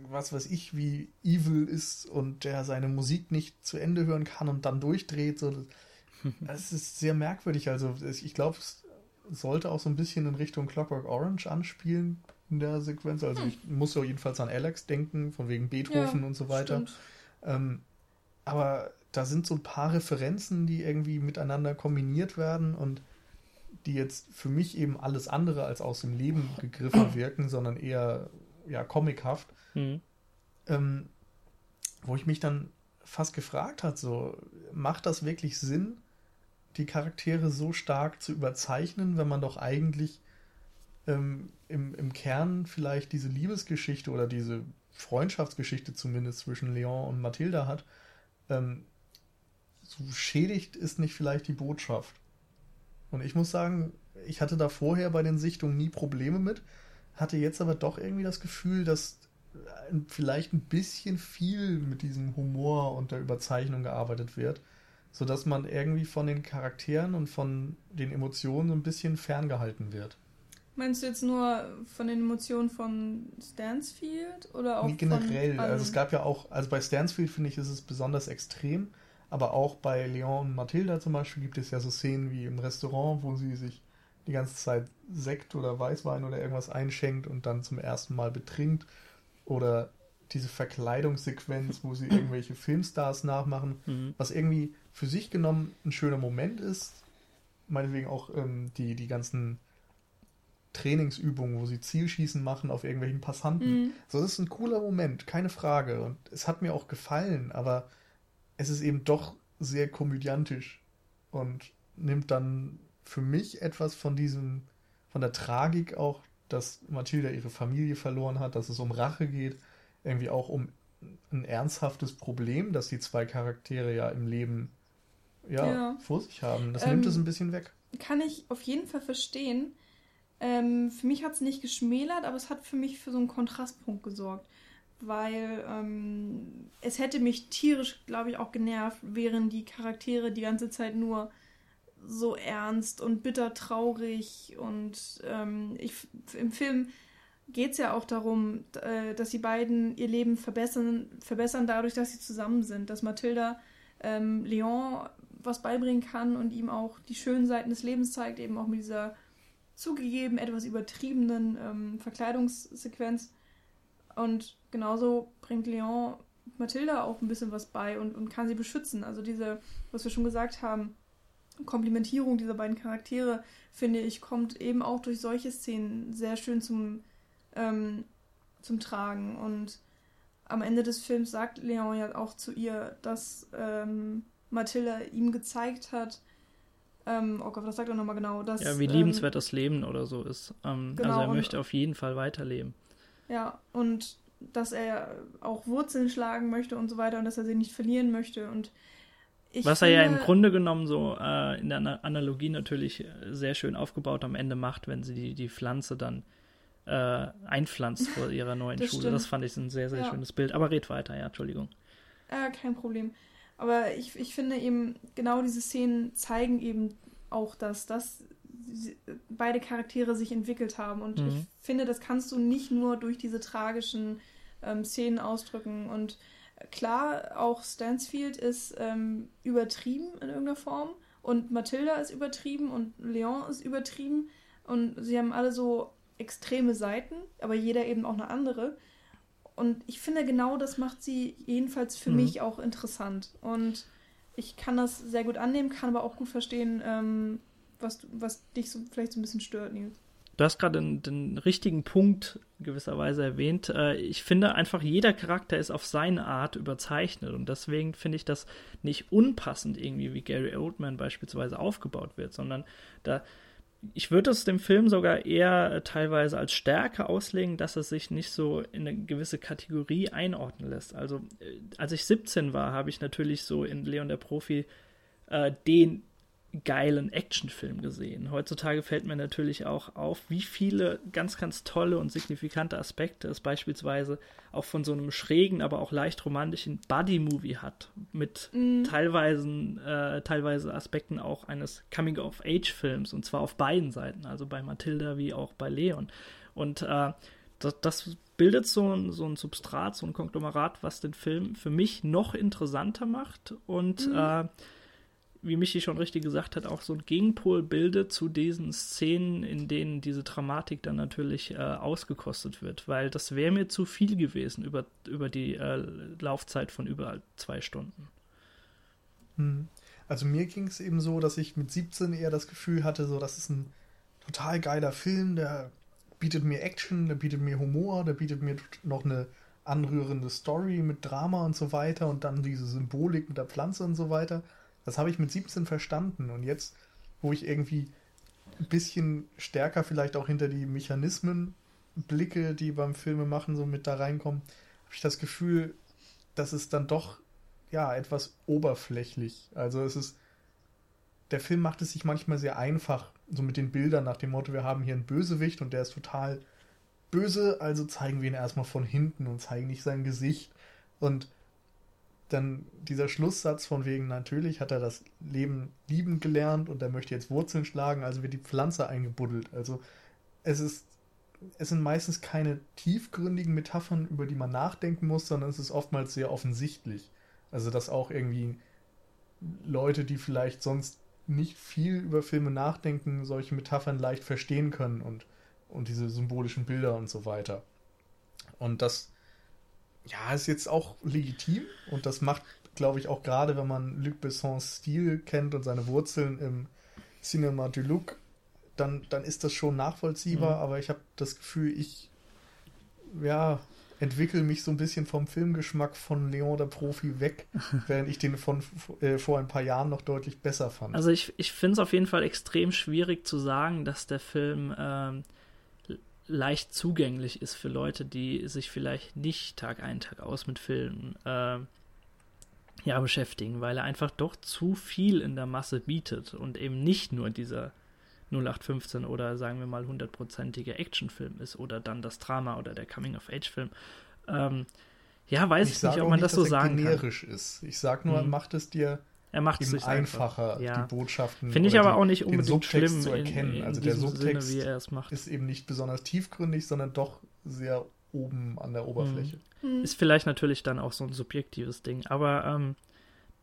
was weiß ich, wie evil ist und der seine Musik nicht zu Ende hören kann und dann durchdreht. So, das ist sehr merkwürdig. Also ich glaube, es sollte auch so ein bisschen in Richtung Clockwork Orange anspielen, in der Sequenz. Also hm. ich muss ja jedenfalls an Alex denken, von wegen Beethoven ja, und so weiter. Ähm, aber da sind so ein paar Referenzen, die irgendwie miteinander kombiniert werden und die jetzt für mich eben alles andere als aus dem Leben gegriffen wirken, sondern eher ja comichaft. Mhm. Ähm, wo ich mich dann fast gefragt hat, so macht das wirklich Sinn, die Charaktere so stark zu überzeichnen, wenn man doch eigentlich ähm, im, im Kern vielleicht diese Liebesgeschichte oder diese Freundschaftsgeschichte zumindest zwischen Leon und Mathilda hat, ähm, so schädigt ist nicht vielleicht die Botschaft. Und ich muss sagen, ich hatte da vorher bei den Sichtungen nie Probleme mit, hatte jetzt aber doch irgendwie das Gefühl, dass vielleicht ein bisschen viel mit diesem Humor und der Überzeichnung gearbeitet wird, sodass man irgendwie von den Charakteren und von den Emotionen ein bisschen ferngehalten wird. Meinst du jetzt nur von den Emotionen von Stansfield oder auch nee, generell? Von also es gab ja auch, also bei Stansfield finde ich, ist es besonders extrem, aber auch bei Leon und Mathilda zum Beispiel gibt es ja so Szenen wie im Restaurant, wo sie sich die ganze Zeit Sekt oder Weißwein oder irgendwas einschenkt und dann zum ersten Mal betrinkt. Oder diese Verkleidungssequenz, wo sie irgendwelche Filmstars nachmachen, mhm. was irgendwie für sich genommen ein schöner Moment ist. Meinetwegen auch ähm, die, die ganzen Trainingsübungen, wo sie Zielschießen machen auf irgendwelchen Passanten. Mhm. So, das ist ein cooler Moment, keine Frage. Und es hat mir auch gefallen, aber es ist eben doch sehr komödiantisch und nimmt dann für mich etwas von diesem, von der Tragik auch, dass Mathilda ihre Familie verloren hat, dass es um Rache geht, irgendwie auch um ein ernsthaftes Problem, das die zwei Charaktere ja im Leben ja, ja. vor sich haben. Das ähm, nimmt es ein bisschen weg. Kann ich auf jeden Fall verstehen. Ähm, für mich hat es nicht geschmälert, aber es hat für mich für so einen Kontrastpunkt gesorgt. Weil ähm, es hätte mich tierisch, glaube ich, auch genervt, wären die Charaktere die ganze Zeit nur so ernst und bitter traurig. Und ähm, ich, im Film geht es ja auch darum, äh, dass die beiden ihr Leben verbessern, verbessern dadurch, dass sie zusammen sind. Dass Mathilda ähm, Leon was beibringen kann und ihm auch die schönen Seiten des Lebens zeigt, eben auch mit dieser zugegeben etwas übertriebenen ähm, Verkleidungssequenz. Und genauso bringt Leon Mathilda auch ein bisschen was bei und, und kann sie beschützen. Also diese, was wir schon gesagt haben, Komplementierung dieser beiden Charaktere, finde ich, kommt eben auch durch solche Szenen sehr schön zum, ähm, zum Tragen. Und am Ende des Films sagt Leon ja auch zu ihr, dass ähm, Mathilda ihm gezeigt hat, ähm, oh Gott, was sagt er nochmal genau? Dass, ja, wie ähm, liebenswert das Leben oder so ist. Ähm, genau, also er möchte auf jeden Fall weiterleben. Ja, und dass er auch Wurzeln schlagen möchte und so weiter und dass er sie nicht verlieren möchte. Und ich Was finde, er ja im Grunde genommen so äh, in der Analogie natürlich sehr schön aufgebaut am Ende macht, wenn sie die, die Pflanze dann äh, einpflanzt vor ihrer neuen das Schule. Stimmt. Das fand ich ein sehr, sehr ja. schönes Bild. Aber red weiter, ja, Entschuldigung. Äh, kein Problem. Aber ich, ich finde eben, genau diese Szenen zeigen eben auch das, dass beide Charaktere sich entwickelt haben. Und mhm. ich finde, das kannst du nicht nur durch diese tragischen ähm, Szenen ausdrücken. Und klar, auch Stansfield ist ähm, übertrieben in irgendeiner Form. Und Mathilda ist übertrieben und Leon ist übertrieben. Und sie haben alle so extreme Seiten, aber jeder eben auch eine andere. Und ich finde, genau das macht sie jedenfalls für mhm. mich auch interessant. Und ich kann das sehr gut annehmen, kann aber auch gut verstehen, ähm, was, was dich so, vielleicht so ein bisschen stört, Nils. Du hast gerade den, den, richtigen Punkt gewisserweise erwähnt. Äh, ich finde einfach, jeder Charakter ist auf seine Art überzeichnet und deswegen finde ich das nicht unpassend irgendwie, wie Gary Oldman beispielsweise aufgebaut wird, sondern da, ich würde es dem Film sogar eher äh, teilweise als Stärke auslegen, dass es sich nicht so in eine gewisse Kategorie einordnen lässt. Also, äh, als ich 17 war, habe ich natürlich so in Leon der Profi äh, den geilen Actionfilm gesehen. Heutzutage fällt mir natürlich auch auf, wie viele ganz, ganz tolle und signifikante Aspekte es beispielsweise auch von so einem schrägen, aber auch leicht romantischen Buddy-Movie hat, mit mhm. teilweise, äh, teilweise Aspekten auch eines Coming-of-Age-Films, und zwar auf beiden Seiten, also bei Matilda wie auch bei Leon. Und äh, das, das, bildet so ein, so ein Substrat, so ein Konglomerat, was den Film für mich noch interessanter macht und mhm. äh, wie Michi schon richtig gesagt hat, auch so ein Gegenpol bildet zu diesen Szenen, in denen diese Dramatik dann natürlich äh, ausgekostet wird, weil das wäre mir zu viel gewesen über, über die äh, Laufzeit von über zwei Stunden. Hm. Also mir ging es eben so, dass ich mit 17 eher das Gefühl hatte, so das ist ein total geiler Film, der bietet mir Action, der bietet mir Humor, der bietet mir noch eine anrührende Story mit Drama und so weiter und dann diese Symbolik mit der Pflanze und so weiter. Das habe ich mit 17 verstanden. Und jetzt, wo ich irgendwie ein bisschen stärker vielleicht auch hinter die Mechanismen blicke, die beim Filme machen, so mit da reinkommen, habe ich das Gefühl, dass es dann doch ja etwas oberflächlich. Also es ist der Film macht es sich manchmal sehr einfach, so mit den Bildern nach dem Motto, wir haben hier einen Bösewicht und der ist total böse, also zeigen wir ihn erstmal von hinten und zeigen nicht sein Gesicht. Und dann dieser Schlusssatz von wegen, natürlich hat er das Leben lieben gelernt und er möchte jetzt Wurzeln schlagen, also wird die Pflanze eingebuddelt. Also es ist, es sind meistens keine tiefgründigen Metaphern, über die man nachdenken muss, sondern es ist oftmals sehr offensichtlich. Also dass auch irgendwie Leute, die vielleicht sonst nicht viel über Filme nachdenken, solche Metaphern leicht verstehen können und, und diese symbolischen Bilder und so weiter. Und das ja, ist jetzt auch legitim und das macht, glaube ich, auch gerade, wenn man Luc Bessons Stil kennt und seine Wurzeln im Cinema du Luc, dann, dann ist das schon nachvollziehbar, mhm. aber ich habe das Gefühl, ich ja, entwickle mich so ein bisschen vom Filmgeschmack von Leon der Profi weg, während ich den von äh, vor ein paar Jahren noch deutlich besser fand. Also ich, ich finde es auf jeden Fall extrem schwierig zu sagen, dass der Film ähm, leicht zugänglich ist für Leute, die sich vielleicht nicht Tag ein, Tag aus mit Filmen äh, ja, beschäftigen, weil er einfach doch zu viel in der Masse bietet und eben nicht nur dieser 0815 oder sagen wir mal hundertprozentige Actionfilm ist oder dann das Drama oder der Coming-of-Age-Film. Ähm, ja, weiß ich, ich nicht, ob man nicht, das so sagen generisch kann. ist. Ich sag nur, mhm. macht es dir er macht es einfacher, ja. die Botschaften. Finde ich aber auch nicht unbedingt schlimm zu erkennen. In, in also der Subtext Sinne, ist eben nicht besonders tiefgründig, sondern doch sehr oben an der Oberfläche. Mhm. Ist vielleicht natürlich dann auch so ein subjektives Ding. Aber ähm,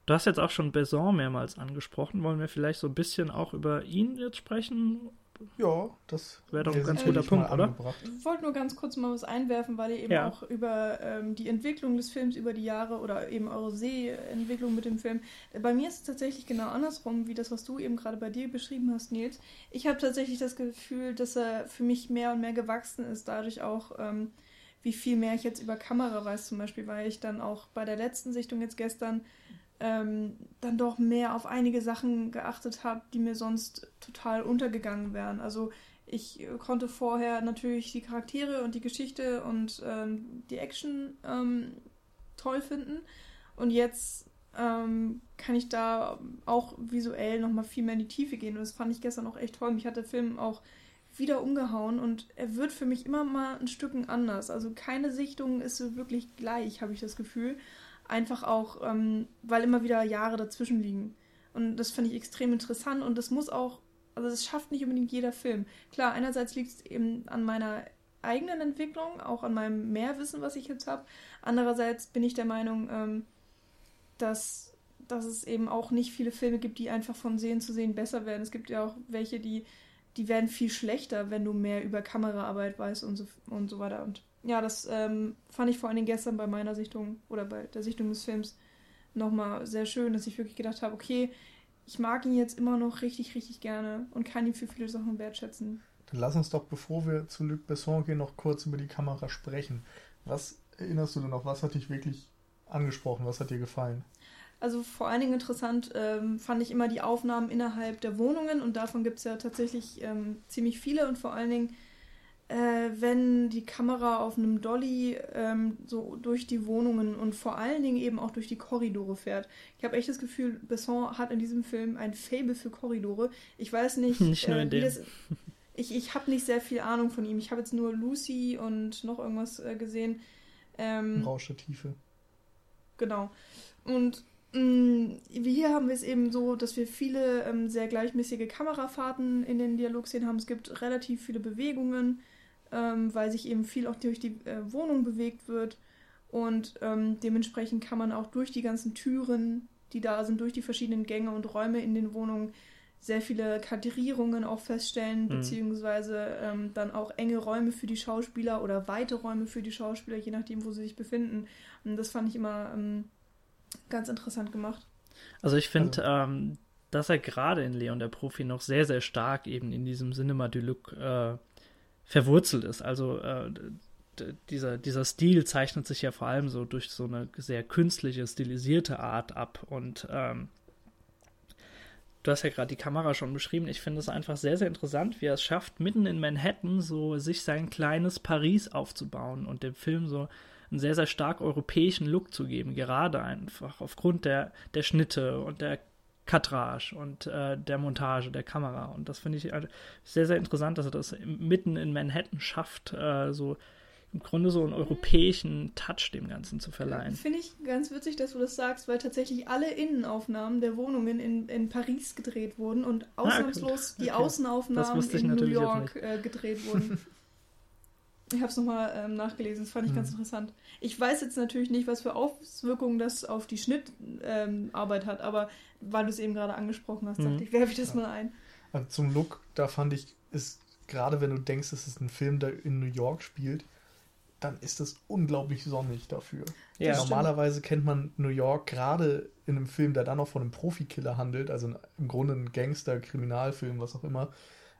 du hast jetzt auch schon Besson mehrmals angesprochen. Wollen wir vielleicht so ein bisschen auch über ihn jetzt sprechen? Ja, das wäre doch ein ganz guter Punkt, oder? Ich wollte nur ganz kurz mal was einwerfen, weil ihr eben ja. auch über ähm, die Entwicklung des Films über die Jahre oder eben eure Sehentwicklung mit dem Film. Bei mir ist es tatsächlich genau andersrum, wie das, was du eben gerade bei dir beschrieben hast, Nils. Ich habe tatsächlich das Gefühl, dass er für mich mehr und mehr gewachsen ist, dadurch auch, ähm, wie viel mehr ich jetzt über Kamera weiß, zum Beispiel, weil ich dann auch bei der letzten Sichtung jetzt gestern ähm, dann doch mehr auf einige Sachen geachtet habe, die mir sonst total untergegangen wären. Also Ich äh, konnte vorher natürlich die Charaktere und die Geschichte und ähm, die Action ähm, toll finden. Und jetzt ähm, kann ich da auch visuell nochmal viel mehr in die Tiefe gehen. Und das fand ich gestern auch echt toll. Mich hat der Film auch wieder umgehauen und er wird für mich immer mal ein Stücken anders. Also keine Sichtung ist so wirklich gleich, habe ich das Gefühl. Einfach auch, ähm, weil immer wieder Jahre dazwischen liegen. Und das fand ich extrem interessant und das muss auch, also das schafft nicht unbedingt jeder Film. Klar, einerseits liegt es eben an meiner eigenen Entwicklung, auch an meinem Mehrwissen, was ich jetzt habe. Andererseits bin ich der Meinung, ähm, dass, dass es eben auch nicht viele Filme gibt, die einfach von Sehen zu Sehen besser werden. Es gibt ja auch welche, die, die werden viel schlechter, wenn du mehr über Kameraarbeit weißt und so, und so weiter. Und ja, das ähm, fand ich vor allen Dingen gestern bei meiner Sichtung oder bei der Sichtung des Films nochmal sehr schön, dass ich wirklich gedacht habe, okay, ich mag ihn jetzt immer noch richtig, richtig gerne und kann ihn für viele Sachen wertschätzen. Dann lass uns doch, bevor wir zu Luc Besson gehen, noch kurz über die Kamera sprechen. Was erinnerst du denn noch? Was hat dich wirklich angesprochen? Was hat dir gefallen? Also vor allen Dingen interessant ähm, fand ich immer die Aufnahmen innerhalb der Wohnungen und davon gibt es ja tatsächlich ähm, ziemlich viele und vor allen Dingen, äh, wenn die Kamera auf einem Dolly ähm, so durch die Wohnungen und vor allen Dingen eben auch durch die Korridore fährt. Ich habe echt das Gefühl, Besson hat in diesem Film ein Fable für Korridore. Ich weiß nicht, nicht nur äh, in dem. Das, ich, ich habe nicht sehr viel Ahnung von ihm. Ich habe jetzt nur Lucy und noch irgendwas äh, gesehen. Ähm, Rausch der Tiefe. Genau. Und mh, mm, hier haben wir es eben so, dass wir viele ähm, sehr gleichmäßige Kamerafahrten in den Dialogszenen haben. Es gibt relativ viele Bewegungen, ähm, weil sich eben viel auch durch die äh, Wohnung bewegt wird. Und ähm, dementsprechend kann man auch durch die ganzen Türen, die da sind, durch die verschiedenen Gänge und Räume in den Wohnungen sehr viele Kadrierungen auch feststellen, mhm. beziehungsweise ähm, dann auch enge Räume für die Schauspieler oder weite Räume für die Schauspieler, je nachdem, wo sie sich befinden. Und das fand ich immer ähm, ganz interessant gemacht. Also ich finde, also. ähm, dass er gerade in Leon der Profi noch sehr, sehr stark eben in diesem Cinema Deluxe äh, verwurzelt ist. Also äh, dieser, dieser Stil zeichnet sich ja vor allem so durch so eine sehr künstliche, stilisierte Art ab und ähm, Du hast ja gerade die Kamera schon beschrieben. Ich finde es einfach sehr, sehr interessant, wie er es schafft, mitten in Manhattan so sich sein kleines Paris aufzubauen und dem Film so einen sehr, sehr stark europäischen Look zu geben. Gerade einfach aufgrund der, der Schnitte und der Kadrage und äh, der Montage der Kamera. Und das finde ich sehr, sehr interessant, dass er das mitten in Manhattan schafft, äh, so im Grunde so einen europäischen Touch dem Ganzen zu verleihen. Finde ich ganz witzig, dass du das sagst, weil tatsächlich alle Innenaufnahmen der Wohnungen in, in Paris gedreht wurden und ah, ausnahmslos ah, okay. die Außenaufnahmen in New York äh, gedreht wurden. ich habe es nochmal ähm, nachgelesen, das fand ich mhm. ganz interessant. Ich weiß jetzt natürlich nicht, was für Auswirkungen das auf die Schnittarbeit ähm, hat, aber weil du es eben gerade angesprochen hast, mhm. dachte ich, werfe ich das ja. mal ein. Also zum Look, da fand ich, ist gerade wenn du denkst, es ist ein Film, der in New York spielt, dann ist es unglaublich sonnig dafür. Ja, Normalerweise kennt man New York gerade in einem Film, der dann noch von einem Profikiller handelt, also im Grunde ein Gangster, Kriminalfilm, was auch immer.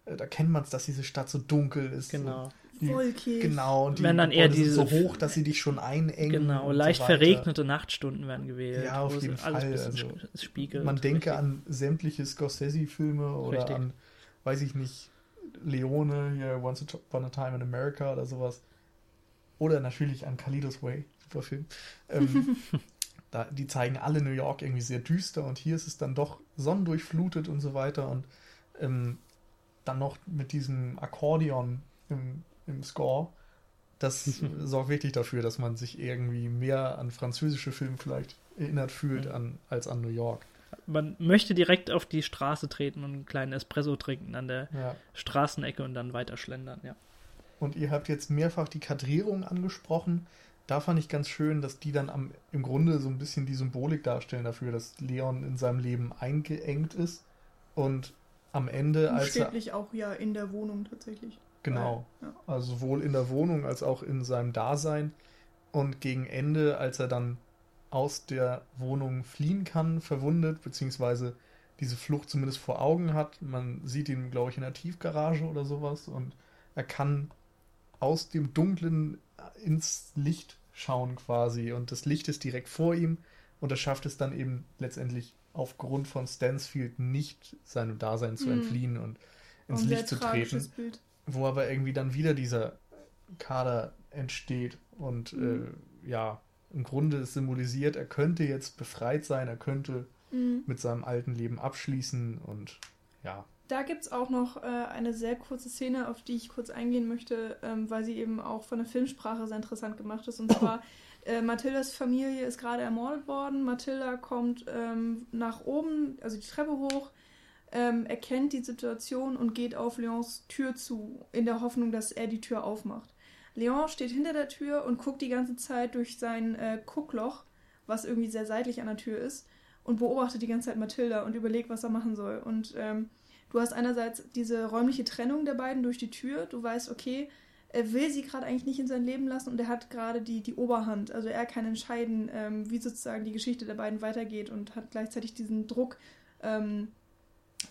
Äh, da kennt man es, dass diese Stadt so dunkel ist. Genau. Wolkig. Genau, und die Wenn dann eher diese so hoch, dass sie dich schon einengen. Genau, leicht so verregnete Nachtstunden werden gewählt. Ja, auf jeden Fall. Also, spiegelt. Man denke richtig. an sämtliche Scorsese-Filme oder richtig. an, weiß ich nicht, Leone, hier Once Upon a Time in America oder sowas. Oder natürlich an Kalidos Way, super Film. Ähm, da, die zeigen alle New York irgendwie sehr düster und hier ist es dann doch sonnendurchflutet und so weiter und ähm, dann noch mit diesem Akkordeon im, im Score. Das sorgt wirklich dafür, dass man sich irgendwie mehr an französische Filme vielleicht erinnert fühlt an, als an New York. Man möchte direkt auf die Straße treten und einen kleinen Espresso trinken an der ja. Straßenecke und dann weiter schlendern, ja. Und ihr habt jetzt mehrfach die Kadrierung angesprochen. Da fand ich ganz schön, dass die dann am, im Grunde so ein bisschen die Symbolik darstellen dafür, dass Leon in seinem Leben eingeengt ist und am Ende als Buchstäblich auch ja in der Wohnung tatsächlich. Genau. Ja. Also sowohl in der Wohnung als auch in seinem Dasein. Und gegen Ende, als er dann aus der Wohnung fliehen kann, verwundet, beziehungsweise diese Flucht zumindest vor Augen hat. Man sieht ihn, glaube ich, in der Tiefgarage oder sowas und er kann aus dem Dunklen ins Licht schauen quasi und das Licht ist direkt vor ihm und er schafft es dann eben letztendlich aufgrund von Stansfield nicht seinem Dasein zu hm. entfliehen und ins und Licht zu treten. Bild. Wo aber irgendwie dann wieder dieser Kader entsteht und Mhm. äh, ja, im Grunde es symbolisiert, er könnte jetzt befreit sein, er könnte Mhm. mit seinem alten Leben abschließen und ja, Da gibt es auch noch äh, eine sehr kurze Szene, auf die ich kurz eingehen möchte, ähm, weil sie eben auch von der Filmsprache sehr interessant gemacht ist. Und zwar, äh, Mathildas Familie ist gerade ermordet worden. Mathilda kommt ähm, nach oben, also die Treppe hoch, ähm, erkennt die Situation und geht auf Leons Tür zu, in der Hoffnung, dass er die Tür aufmacht. Leon steht hinter der Tür und guckt die ganze Zeit durch sein äh, Guckloch, was irgendwie sehr seitlich an der Tür ist, und beobachtet die ganze Zeit Mathilda und überlegt, was er machen soll. Und ähm, Du hast einerseits diese räumliche Trennung der beiden durch die Tür. Du weißt, okay, er will sie gerade eigentlich nicht in sein Leben lassen und er hat gerade die, die Oberhand. Also er kann entscheiden, ähm, wie sozusagen die Geschichte der beiden weitergeht und hat gleichzeitig diesen Druck, ähm,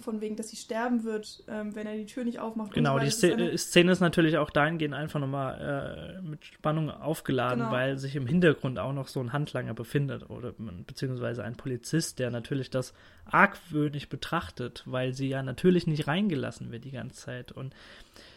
von wegen, dass sie sterben wird, ähm, wenn er die Tür nicht aufmacht. Genau, die. Das ist Szene, eine- Szene ist natürlich auch dahingehend einfach nochmal äh, mit Spannung aufgeladen, Genau. weil sich im Hintergrund auch noch so ein Handlanger befindet oder beziehungsweise ein Polizist, der natürlich das argwöhnig betrachtet, weil sie ja natürlich nicht reingelassen wird die ganze Zeit und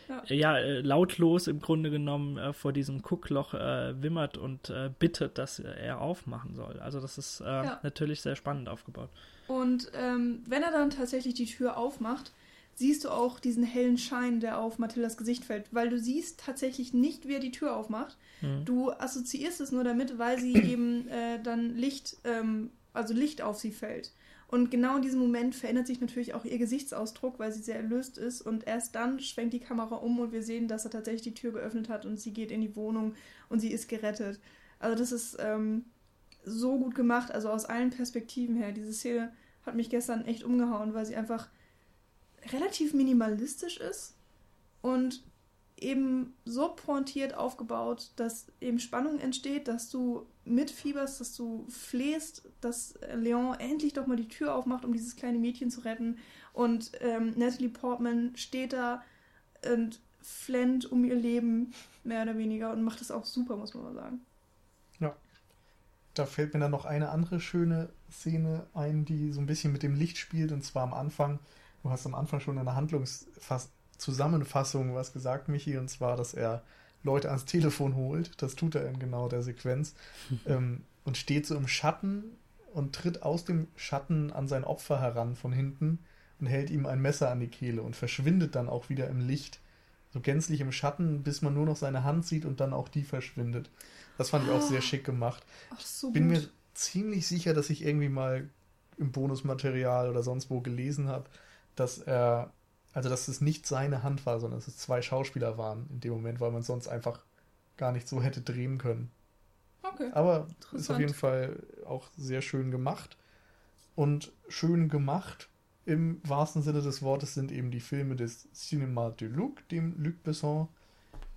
Ja. ja, äh, lautlos im Grunde genommen äh, vor diesem Guckloch äh, wimmert und äh, bittet, dass er aufmachen soll. Also das ist Ja. natürlich sehr spannend aufgebaut. Und ähm, wenn er dann tatsächlich die Tür aufmacht, siehst du auch diesen hellen Schein, der auf Mathildas Gesicht fällt, weil du siehst tatsächlich nicht, wie er die Tür aufmacht. Mhm. Du assoziierst es nur damit, weil sie eben äh, dann Licht, ähm, also Licht auf sie fällt. Und genau in diesem Moment verändert sich natürlich auch ihr Gesichtsausdruck, weil sie sehr erlöst ist. Und erst dann schwenkt die Kamera um und wir sehen, dass er tatsächlich die Tür geöffnet hat und sie geht in die Wohnung und sie ist gerettet. Also das ist ähm, so gut gemacht, also aus allen Perspektiven her. Diese Szene hat mich gestern echt umgehauen, weil sie einfach relativ minimalistisch ist und eben so pointiert aufgebaut, dass eben Spannung entsteht, dass du mitfieberst, dass du flehst, dass Leon endlich doch mal die Tür aufmacht, um dieses kleine Mädchen zu retten. Und ähm, Natalie Portman steht da und flennt um ihr Leben, mehr oder weniger, und macht es auch super, muss man mal sagen. Da fällt mir dann noch eine andere schöne Szene ein, die so ein bisschen mit dem Licht spielt. Und zwar am Anfang. Du hast am Anfang schon in der Handlungszusammenfassung was gesagt, Michi. Und zwar, dass er Leute ans Telefon holt. Das tut er in genau der Sequenz. ähm, und steht so im Schatten und tritt aus dem Schatten an sein Opfer heran von hinten und hält ihm ein Messer an die Kehle und verschwindet dann auch wieder im Licht. So gänzlich im Schatten, bis man nur noch seine Hand sieht und dann auch die verschwindet. Das fand ich auch sehr schick gemacht Ach, so bin gut. mir ziemlich sicher, dass ich irgendwie mal im Bonusmaterial oder sonst wo gelesen habe, dass er, also dass es nicht seine Hand war, sondern dass es zwei Schauspieler waren in dem Moment, weil man sonst einfach gar nicht so hätte drehen können. Okay. Aber ist auf jeden Fall auch sehr schön gemacht. Und schön gemacht im wahrsten Sinne des Wortes sind eben die Filme des Cinéma de Luc, dem Luc Besson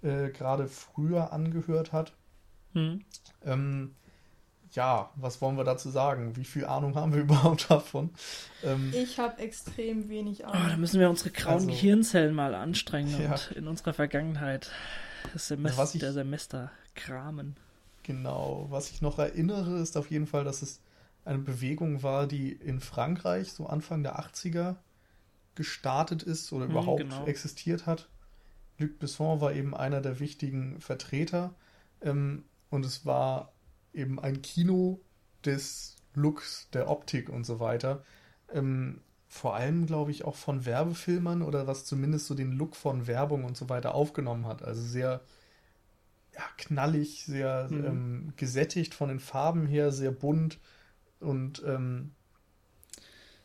äh, gerade früher angehört hat. Mhm. Ähm, ja, was wollen wir dazu sagen? Wie viel Ahnung haben wir überhaupt davon? Ähm, Ich habe extrem wenig Oh, da Ahnung. müssen wir unsere grauen Also- Gehirnzellen mal anstrengen Ja. und in unserer Vergangenheit das Semester, Was ich- der Semester kramen. genau, was ich noch erinnere, ist auf jeden Fall, dass es eine Bewegung war, die in Frankreich so Anfang der 80er gestartet ist oder Hm, überhaupt genau. existiert hat. Luc Besson war eben einer der wichtigen Vertreter ähm, und es war eben ein Kino des Looks, der Optik und so weiter. Ähm, vor allem, glaube ich, auch von Werbefilmern oder was zumindest so den Look von Werbung und so weiter aufgenommen hat. Also sehr ja, knallig, sehr Mhm. ähm, gesättigt von den Farben her, sehr bunt und ähm,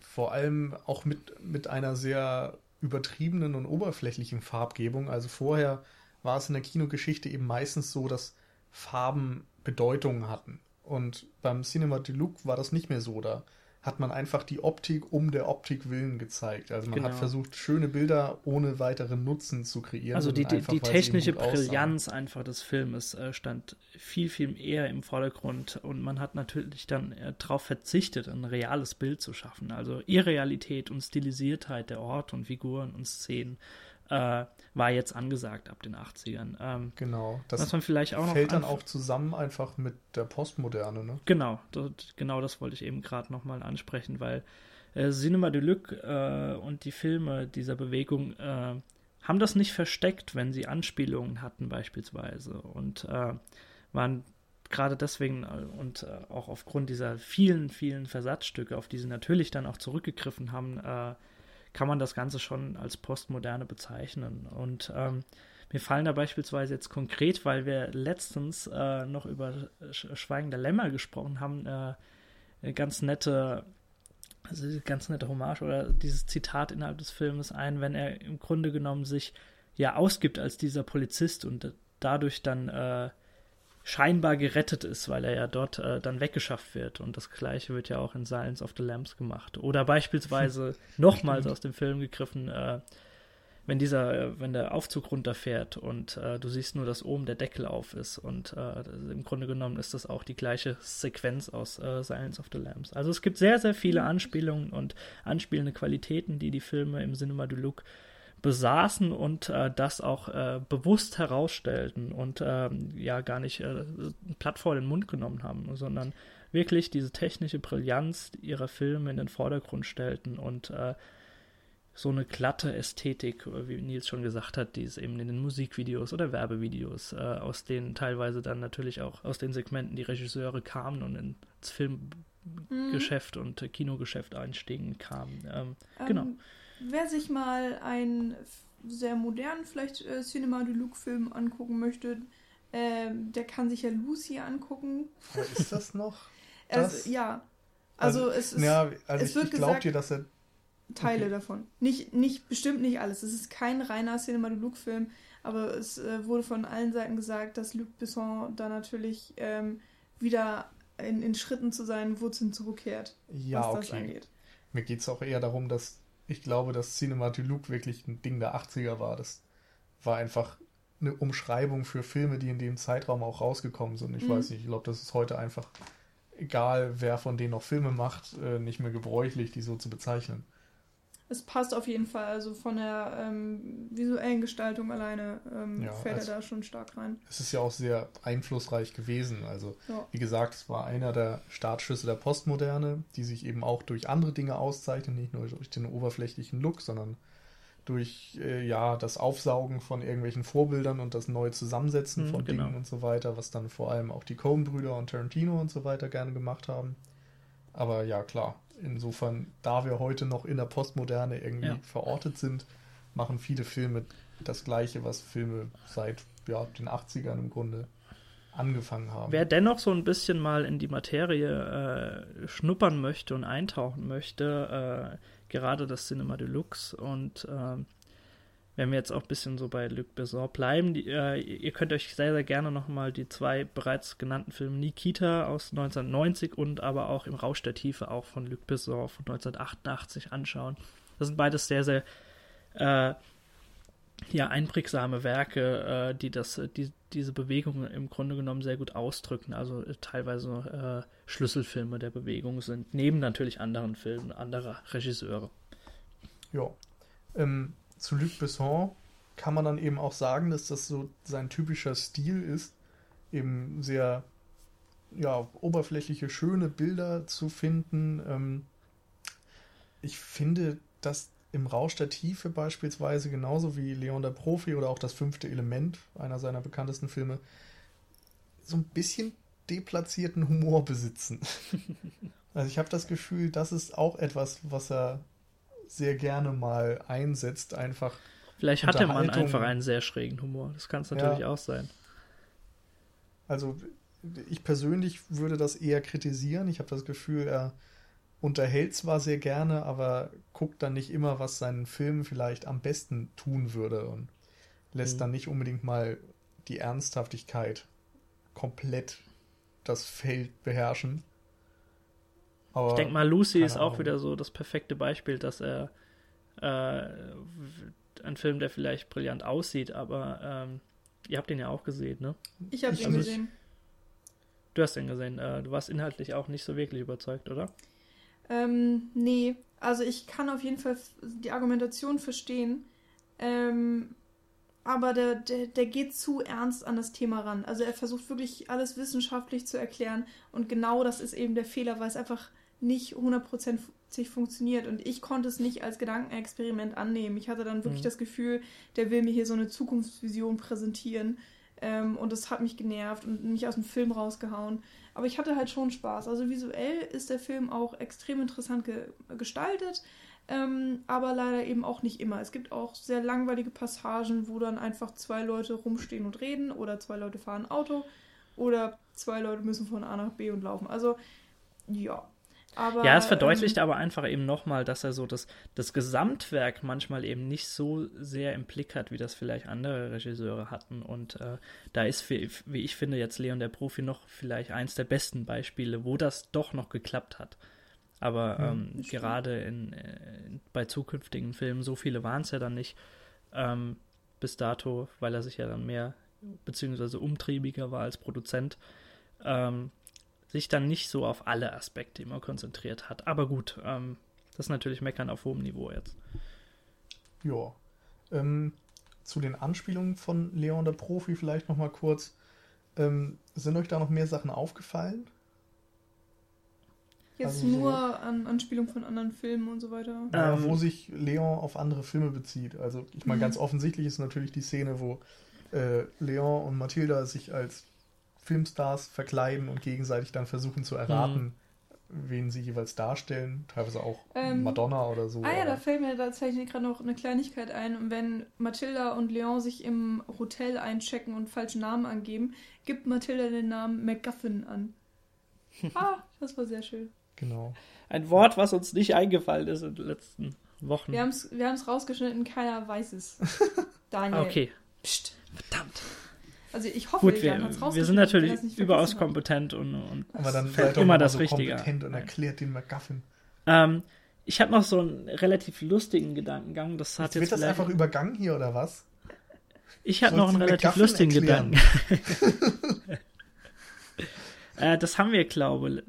vor allem auch mit, mit einer sehr übertriebenen und oberflächlichen Farbgebung. Also vorher war es in der Kinogeschichte eben meistens so, dass Farben Bedeutungen hatten. Und beim Cinema Deluxe war das nicht mehr so. Da hat man einfach die Optik um der Optik willen gezeigt. Also man hat Genau. versucht, schöne Bilder ohne weiteren Nutzen zu kreieren. Also die, die, einfach, die technische gut aussahen. Brillanz einfach des Filmes äh, stand viel, viel eher im Vordergrund und man hat natürlich dann äh, darauf verzichtet, ein reales Bild zu schaffen. Also Irrealität und Stilisiertheit der Orte und Figuren und Szenen äh, war jetzt angesagt ab den 80ern. Ähm, Genau. was Das man vielleicht auch noch fällt dann auch zusammen einfach mit der Postmoderne, ne? Genau, dort, genau das wollte ich eben gerade nochmal ansprechen, weil äh, Cinema Deluxe äh, und die Filme dieser Bewegung äh, haben das nicht versteckt, wenn sie Anspielungen hatten beispielsweise und äh, waren gerade deswegen äh, und auch aufgrund dieser vielen, vielen Versatzstücke, auf die sie natürlich dann auch zurückgegriffen haben, äh, kann man das Ganze schon als Postmoderne bezeichnen. Und ähm, mir fallen da beispielsweise jetzt konkret, weil wir letztens äh, noch über Schweigen der Lämmer gesprochen haben, äh, ganz nette, also ganz nette Hommage oder dieses Zitat innerhalb des Filmes ein, wenn er im Grunde genommen sich ja ausgibt als dieser Polizist und dadurch dann äh, scheinbar gerettet ist, weil er ja dort äh, dann weggeschafft wird. Und das gleiche wird ja auch in Silence of the Lambs gemacht. Oder beispielsweise nochmals aus dem Film gegriffen, äh, wenn dieser, äh, wenn der Aufzug runterfährt und äh, du siehst nur, dass oben der Deckel auf ist und äh, im Grunde genommen ist das auch die gleiche Sequenz aus äh, Silence of the Lambs. Also es gibt sehr, sehr viele. Anspielungen und anspielende Qualitäten, die die Filme im Cinema du Look besaßen und äh, das auch äh, bewusst herausstellten und ähm, ja gar nicht äh, platt vor den Mund genommen haben, sondern wirklich diese technische Brillanz ihrer Filme in den Vordergrund stellten und äh, so eine glatte Ästhetik, wie Nils schon gesagt hat, die es eben in den Musikvideos oder Werbevideos, äh, aus denen teilweise dann natürlich auch aus den Segmenten die Regisseure kamen und ins Filmgeschäft mhm. und Kinogeschäft einstiegen kamen. Ähm, ähm, genau. Wer sich mal einen sehr modernen, vielleicht äh, Cinema de Luc-Film angucken möchte, äh, der kann sich ja Lucy angucken. Aber ist das noch? Das? Also, ja. Also, also, es ist. Ja, also es ich, wird ich glaube dir, dass er Teile okay. davon. Nicht, nicht, bestimmt nicht alles. Es ist kein reiner Cinema de Luc-Film, aber es äh, wurde von allen Seiten gesagt, dass Luc Besson da natürlich ähm, wieder in, in Schritten zu seinen Wurzeln zurückkehrt. Ja, was okay. angeht. Mir geht es auch eher darum, dass ich glaube, dass Cinema de Luc wirklich ein Ding der 80er war. Das war einfach eine Umschreibung für Filme, die in dem Zeitraum auch rausgekommen sind. Ich mhm. weiß nicht, ich glaube, das ist heute einfach, egal wer von denen noch Filme macht, äh, nicht mehr gebräuchlich, die so zu bezeichnen es passt auf jeden Fall. Also von der ähm, visuellen Gestaltung alleine ähm, ja, fällt also er da schon stark rein. Es ist ja auch sehr einflussreich gewesen. Also ja. wie gesagt, es war einer der Startschüsse der Postmoderne, die sich eben auch durch andere Dinge auszeichnen, nicht nur durch den oberflächlichen Look, sondern durch äh, ja das Aufsaugen von irgendwelchen Vorbildern und das neue Zusammensetzen mhm, von genau. Dingen und so weiter, was dann vor allem auch die Coen-Brüder und Tarantino und so weiter gerne gemacht haben. Aber ja, klar, Insofern, da wir heute noch in der Postmoderne irgendwie ja. verortet sind, machen viele Filme das Gleiche, was Filme seit ja, den 80ern im Grunde angefangen haben. Wer dennoch so ein bisschen mal in die Materie äh, schnuppern möchte und eintauchen möchte, äh, gerade das Cinema Deluxe und äh, wenn wir jetzt auch ein bisschen so bei Luc Besson bleiben, die, äh, ihr könnt euch sehr, sehr gerne nochmal die zwei bereits genannten Filme Nikita aus 1990 und aber auch Im Rausch der Tiefe auch von Luc Besson von 1988 anschauen. Das sind beides sehr, sehr äh, ja, einprägsame Werke, äh, die das, die, diese Bewegung im Grunde genommen sehr gut ausdrücken. Also äh, teilweise äh, Schlüsselfilme der Bewegung sind, neben natürlich anderen Filmen anderer Regisseure. Ja. Ähm, zu Luc Besson kann man dann eben auch sagen, dass das so sein typischer Stil ist, eben sehr ja, oberflächliche, schöne Bilder zu finden. Ähm, ich finde, dass im Rausch der Tiefe beispielsweise, genauso wie Leon der Profi oder auch das fünfte Element, einer seiner bekanntesten Filme, so ein bisschen deplatzierten Humor besitzen. also ich habe das Gefühl, das ist auch etwas, was er sehr gerne mal einsetzt, einfach. Vielleicht hat der Mann einfach einen sehr schrägen Humor. Das kann es natürlich ja. auch sein. Also ich persönlich würde das eher kritisieren. Ich habe das Gefühl, er unterhält zwar sehr gerne, aber guckt dann nicht immer, was seinen Film vielleicht am besten tun würde und lässt mhm. dann nicht unbedingt mal die Ernsthaftigkeit komplett das Feld beherrschen. Aber ich denke mal, Lucy ist auch Ahnung. wieder so das perfekte Beispiel, dass er äh, ein Film, der vielleicht brillant aussieht, aber ähm, ihr habt den ja auch gesehen, ne? Ich habe ihn gesehen. Du hast ihn gesehen. Äh, du warst inhaltlich auch nicht so wirklich überzeugt, oder? Ähm, nee. Also ich kann auf jeden Fall die Argumentation verstehen. Ähm, aber der, der, der geht zu ernst an das Thema ran. Also er versucht wirklich alles wissenschaftlich zu erklären. Und genau das ist eben der Fehler, weil es einfach nicht 100% funktioniert und ich konnte es nicht als Gedankenexperiment annehmen. Ich hatte dann wirklich mhm. das Gefühl, der will mir hier so eine Zukunftsvision präsentieren ähm, und das hat mich genervt und mich aus dem Film rausgehauen. Aber ich hatte halt schon Spaß. Also visuell ist der Film auch extrem interessant ge gestaltet. Ähm, aber leider eben auch nicht immer. Es gibt auch sehr langweilige Passagen, wo dann einfach zwei Leute rumstehen und reden oder zwei Leute fahren Auto oder zwei Leute müssen von A nach B und laufen. Also ja. Aber, ja, es verdeutlicht ähm, aber einfach eben nochmal, dass er so das, das Gesamtwerk manchmal eben nicht so sehr im Blick hat, wie das vielleicht andere Regisseure hatten. Und äh, da ist, wie, wie ich finde, jetzt Leon der Profi noch vielleicht eins der besten Beispiele, wo das doch noch geklappt hat. Aber ähm, gerade in, in, äh, bei zukünftigen Filmen, so viele waren es ja dann nicht ähm, bis dato, weil er sich ja dann mehr beziehungsweise umtriebiger war als Produzent, ähm, sich dann nicht so auf alle Aspekte immer konzentriert hat. Aber gut, ähm, das ist natürlich Meckern auf hohem Niveau jetzt. Ja. Ähm, zu den Anspielungen von Leon der Profi vielleicht nochmal kurz. Ähm, sind euch da noch mehr Sachen aufgefallen? Jetzt also nur so, an Anspielung von anderen Filmen und so weiter. Ja, ähm, wo sich Leon auf andere Filme bezieht. Also ich meine, mhm. ganz offensichtlich ist natürlich die Szene, wo äh, Leon und Mathilda sich als Filmstars verkleiden und gegenseitig dann versuchen zu erraten, mhm. wen sie jeweils darstellen. Teilweise auch ähm, Madonna oder so. Ah ja, da fällt mir tatsächlich gerade noch eine Kleinigkeit ein. Und wenn Mathilda und Leon sich im Hotel einchecken und falschen Namen angeben, gibt Mathilda den Namen MacGuffin an. ah, das war sehr schön. Genau. Ein Wort, was uns nicht eingefallen ist in den letzten Wochen. Wir haben es wir rausgeschnitten, keiner weiß es. Daniel. Okay. Psst. Verdammt. Also ich hoffe, Gut, wir, wir sind natürlich überaus kompetent und, und Aber dann fällt immer das so Richtige. kompetent und erklärt den McGuffin. Ähm, ich habe noch so einen relativ lustigen Gedankengang. Das hat jetzt, jetzt wird das einfach übergangen hier oder was? Ich hatte noch einen relativ McGuffin lustigen erklären? Gedanken. äh, das haben wir, glaube ich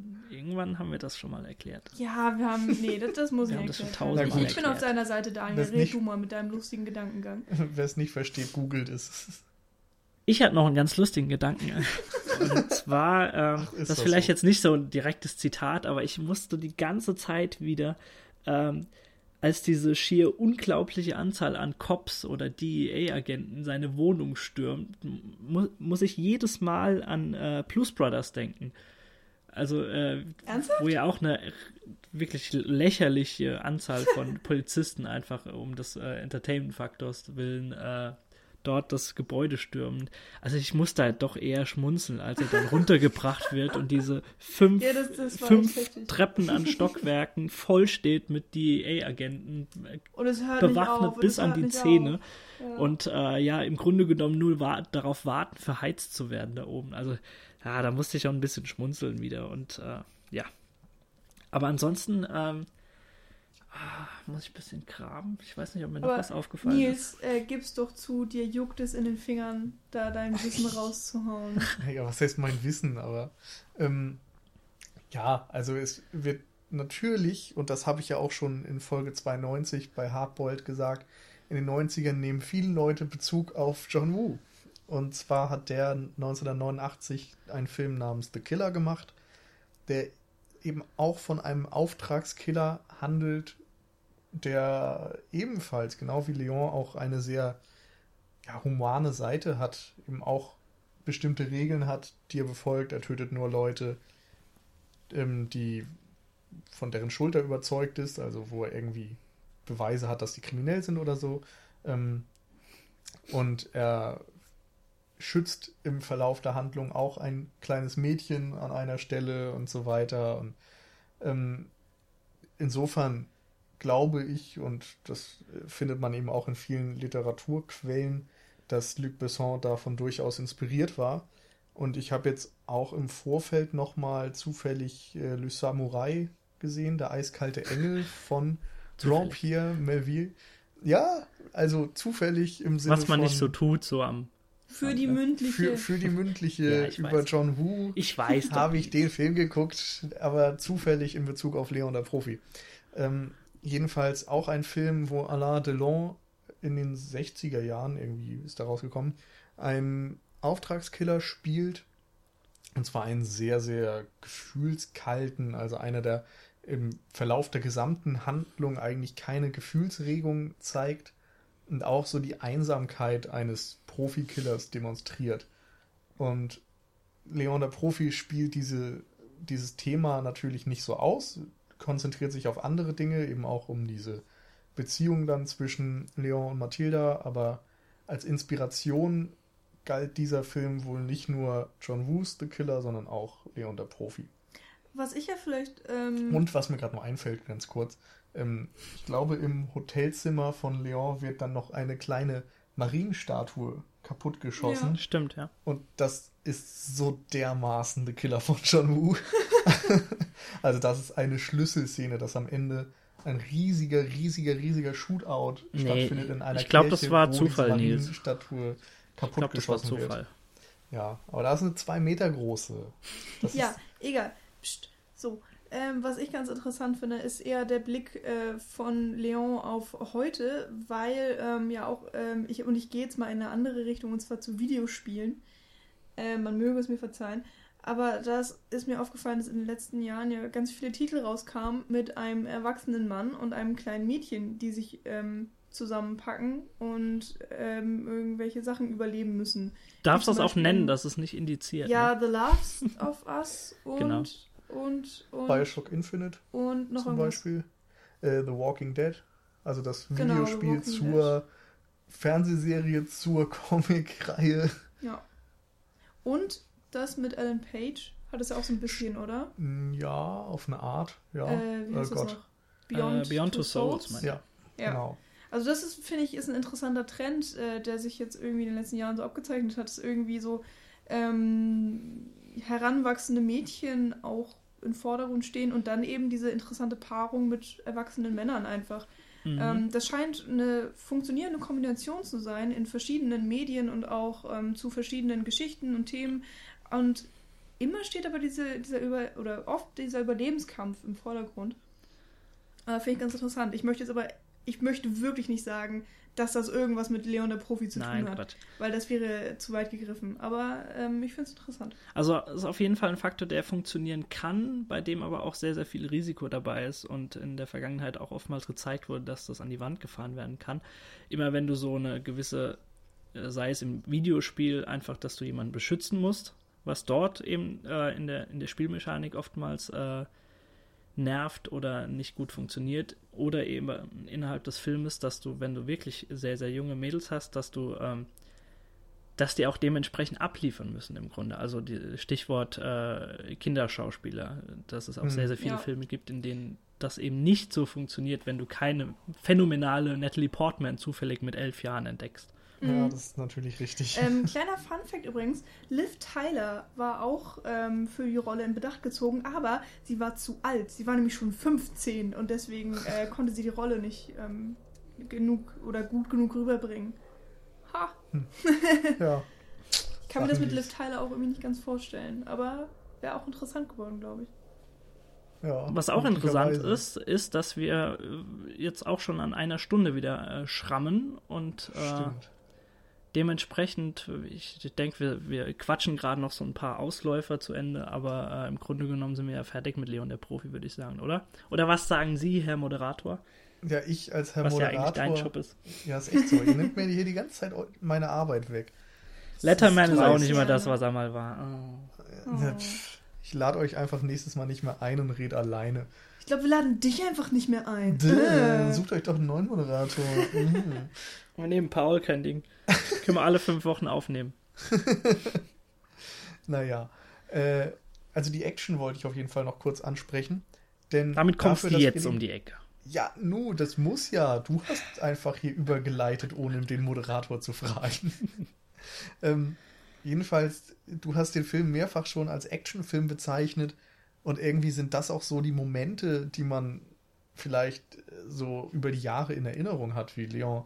irgendwann haben wir das schon mal erklärt. Ja, wir haben. Nee, das, das muss ich erklären. Ich bin erklärt. auf seiner Seite, Daniel. Red nicht, du mal mit deinem lustigen Gedankengang. Wer es nicht versteht, googelt es. Ich hatte noch einen ganz lustigen Gedanken. Und zwar, ähm, Ach, das, das vielleicht so? jetzt nicht so ein direktes Zitat, aber ich musste die ganze Zeit wieder, ähm, als diese schier unglaubliche Anzahl an Cops oder DEA-Agenten seine Wohnung stürmt, mu muss ich jedes Mal an äh, Plus Brothers denken. Also, äh, wo ja auch eine wirklich lächerliche Anzahl von Polizisten einfach um des äh, Entertainment-Faktors willen äh, dort das Gebäude stürmen. Also ich musste halt doch eher schmunzeln, als er dann runtergebracht wird und diese fünf, ja, das, das fünf Treppen an Stockwerken voll steht mit DEA-Agenten, bewaffnet bis an die Zähne. Ja. Und äh, ja, im Grunde genommen nur wa darauf warten, verheizt zu werden da oben. Also ja, da musste ich auch ein bisschen schmunzeln wieder und äh, ja. Aber ansonsten ähm, ah, muss ich ein bisschen graben. Ich weiß nicht, ob mir noch was aufgefallen Nils, ist. Nils, äh, gib's doch zu, dir juckt es in den Fingern, da dein Wissen rauszuhauen. Ja, was heißt mein Wissen, aber ähm, ja, also es wird natürlich, und das habe ich ja auch schon in Folge 92 bei Hardboiled gesagt, in den 90ern nehmen viele Leute Bezug auf John Woo. Und zwar hat der 1989 einen Film namens The Killer gemacht, der eben auch von einem Auftragskiller handelt, der ebenfalls, genau wie Leon, auch eine sehr ja, humane Seite hat, eben auch bestimmte Regeln hat, die er befolgt. Er tötet nur Leute, ähm, die von deren Schulter überzeugt ist, also wo er irgendwie Beweise hat, dass die kriminell sind oder so. Ähm, und er schützt im Verlauf der Handlung auch ein kleines Mädchen an einer Stelle und so weiter. Und ähm, insofern glaube ich, und das findet man eben auch in vielen Literaturquellen, dass Luc Besson davon durchaus inspiriert war. Und ich habe jetzt auch im Vorfeld nochmal zufällig äh, Le Samurai gesehen, der eiskalte Engel von Jean-Pierre Melville. Ja, also zufällig im Sinne Was man von, nicht so tut, so am für die mündliche. Für, für die mündliche ja, über weiß. John Woo. Ich weiß. Habe ich den Film geguckt, aber zufällig in Bezug auf Leon der Profi. Ähm, jedenfalls auch ein Film, wo Alain Delon in den 60er Jahren irgendwie ist da rausgekommen, einen Auftragskiller spielt. Und zwar einen sehr, sehr gefühlskalten, also einer der im Verlauf der gesamten Handlung eigentlich keine Gefühlsregung zeigt und auch so die Einsamkeit eines Profikillers demonstriert. Und Leon der Profi spielt diese, dieses Thema natürlich nicht so aus, konzentriert sich auf andere Dinge, eben auch um diese Beziehung dann zwischen Leon und Mathilda, aber als Inspiration galt dieser Film wohl nicht nur John Woos The Killer, sondern auch Leon der Profi. Was ich ja vielleicht. Ähm, Und was mir gerade noch einfällt, ganz kurz, ähm, ich glaube, im Hotelzimmer von Leon wird dann noch eine kleine Marienstatue kaputtgeschossen. Ja. Stimmt, ja. Und das ist so dermaßen der Killer von John Woo. also das ist eine Schlüsselszene, dass am Ende ein riesiger, riesiger, riesiger Shootout Nee, stattfindet in einer ich glaub, Kirche, das war wo Zufall, diese Nils. Marienstatue Ich glaube, das war kaputtgeschossen Zufall. wird. Ja, aber da ist eine zwei Meter große. Das ja, ist, egal. Psst. So. Ähm, was ich ganz interessant finde, ist eher der Blick äh, von Leon auf heute, weil ähm, ja auch, ähm, ich, und ich gehe jetzt mal in eine andere Richtung, und zwar zu Videospielen. Äh, man möge es mir verzeihen. Aber das ist mir aufgefallen, dass in den letzten Jahren ja ganz viele Titel rauskamen mit einem erwachsenen Mann und einem kleinen Mädchen, die sich ähm, zusammenpacken und ähm, irgendwelche Sachen überleben müssen. Darfst Wie das auch nennen, das ist nicht indiziert. Ja, Ne? The Loves of Us und, Genau. und, und, Bioshock Infinite und noch zum. Beispiel. Äh, The Walking Dead. Also das Genau, Videospiel Walking zur Fernsehserie, zur Comicreihe. Ja. Und das mit Alan Page hat es ja auch so ein bisschen, oder? Mm, Ja, auf eine Art. Ja. Äh, wie oh heißt das Gott. noch? Beyond, Äh, Beyond Two Souls, mein Ja, Ja. genau. Also das ist, finde ich, ist ein interessanter Trend, äh, der sich jetzt irgendwie in den letzten Jahren so abgezeichnet hat, dass irgendwie so ähm, heranwachsende Mädchen auch im Vordergrund stehen und dann eben diese interessante Paarung mit erwachsenen Männern einfach. Mhm. Ähm, das scheint eine funktionierende Kombination zu sein in verschiedenen Medien und auch ähm, zu verschiedenen Geschichten und Themen. Und immer steht aber diese, dieser Über oder oft dieser Überlebenskampf im Vordergrund. Äh, Finde ich ganz interessant. Ich möchte jetzt aber, ich möchte wirklich nicht sagen, dass das irgendwas mit Leon der Profi zu Nein, tun hat, Quatsch. weil das wäre zu weit gegriffen. Aber ähm, ich finde es interessant. Also ist auf jeden Fall ein Faktor, der funktionieren kann, bei dem aber auch sehr, sehr viel Risiko dabei ist und in der Vergangenheit auch oftmals gezeigt wurde, dass das an die Wand gefahren werden kann. Immer wenn du so eine gewisse, äh, sei es im Videospiel, einfach, dass du jemanden beschützen musst, was dort eben äh, in, der, in der Spielmechanik oftmals äh, nervt oder nicht gut funktioniert. Oder eben innerhalb des Filmes, dass du, wenn du wirklich sehr, sehr junge Mädels hast, dass du ähm, dass die auch dementsprechend abliefern müssen im Grunde. Also die, Stichwort äh, Kinderschauspieler, dass es auch Mhm. sehr, sehr viele Ja. Filme gibt, in denen das eben nicht so funktioniert, wenn du keine phänomenale Natalie Portman zufällig mit elf Jahren entdeckst. Ja, Mhm. das ist natürlich richtig. Ähm, kleiner Fun-Fact übrigens: Liv Tyler war auch ähm, für die Rolle in Bedacht gezogen, aber sie war zu alt. Sie war nämlich schon 15 und deswegen äh, konnte sie die Rolle nicht ähm, genug oder gut genug rüberbringen. Ha! ja. Ich kann mir das mit Sachen, Liv Tyler auch irgendwie nicht ganz vorstellen, aber wäre auch interessant geworden, glaube ich. ja. Was auch interessant ist, ist, dass wir äh, jetzt auch schon an einer Stunde wieder äh, schrammen und äh, Stimmt. Dementsprechend, ich denke, wir, wir quatschen gerade noch so ein paar Ausläufer zu Ende, aber äh, im Grunde genommen sind wir ja fertig mit Leon der Profi, würde ich sagen, oder? Oder was sagen Sie, Herr Moderator? Ja, ich als Herr was ja Moderator. eigentlich dein Job ist. Ja, ist echt so. Ihr nimmt mir hier die ganze Zeit meine Arbeit weg. Letterman ist auch dreist. nicht immer Ja. das, was er mal war. Oh. Ja, pff, Ich lade euch einfach nächstes Mal nicht mehr ein und red alleine. Ich glaube, wir laden dich einfach nicht mehr ein. Däh, Äh. Sucht euch doch einen neuen Moderator. Mhm. Wir nehmen Paul kein Ding. Können wir alle fünf Wochen aufnehmen. Naja. Äh, also die Action wollte ich auf jeden Fall noch kurz ansprechen. Denn Damit kommst dafür, du jetzt um die- Ecke. Ja, nu, das muss ja. Du hast einfach hier übergeleitet, ohne den Moderator zu fragen. ähm, jedenfalls, du hast den Film mehrfach schon als Actionfilm bezeichnet und irgendwie sind das auch so die Momente, die man vielleicht so über die Jahre in Erinnerung hat, wie Leon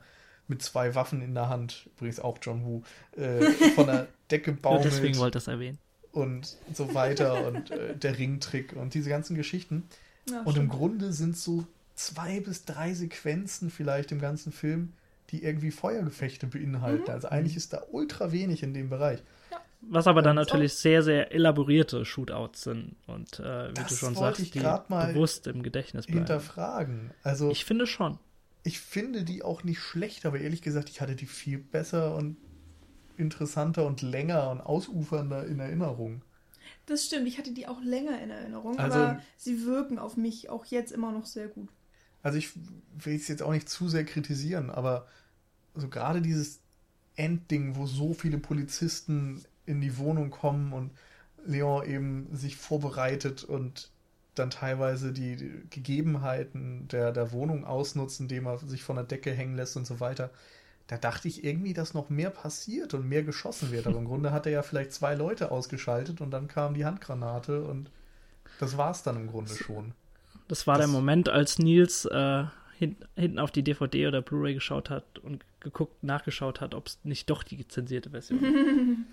mit zwei Waffen in der Hand, übrigens auch John Woo, äh, von der Decke Nur baumelt deswegen wollte ich das erwähnen. und so weiter und äh, der Ringtrick und diese ganzen Geschichten. Ja, Und im stimmt. Grunde sind so zwei bis drei Sequenzen vielleicht im ganzen Film, die irgendwie Feuergefechte beinhalten. Mhm. Also eigentlich ist da ultra wenig in dem Bereich. Was aber dann natürlich sehr, sehr elaborierte Shootouts sind und äh, wie Das du schon sagst, ich die bewusst im Gedächtnis bleiben. Hinterfragen. Also Ich finde schon. Ich finde die auch nicht schlecht, aber ehrlich gesagt, ich hatte die viel besser und interessanter und länger und ausufernder in Erinnerung. Das stimmt, ich hatte die auch länger in Erinnerung, Also- aber sie wirken auf mich auch jetzt immer noch sehr gut. Also ich will es jetzt auch nicht zu sehr kritisieren, aber so gerade dieses Endding, wo so viele Polizisten in die Wohnung kommen und Leon eben sich vorbereitet und dann teilweise die Gegebenheiten der, der Wohnung ausnutzt, indem er sich von der Decke hängen lässt und so weiter. Da dachte ich irgendwie, dass noch mehr passiert und mehr geschossen wird. Aber im Grunde hat er ja vielleicht zwei Leute ausgeschaltet und dann kam die Handgranate und das war es dann im Grunde schon. Das war der Das- Moment, als Nils äh, hin, hinten auf die DVD oder Blu-ray geschaut hat und geguckt, nachgeschaut hat, ob es nicht doch die zensierte Version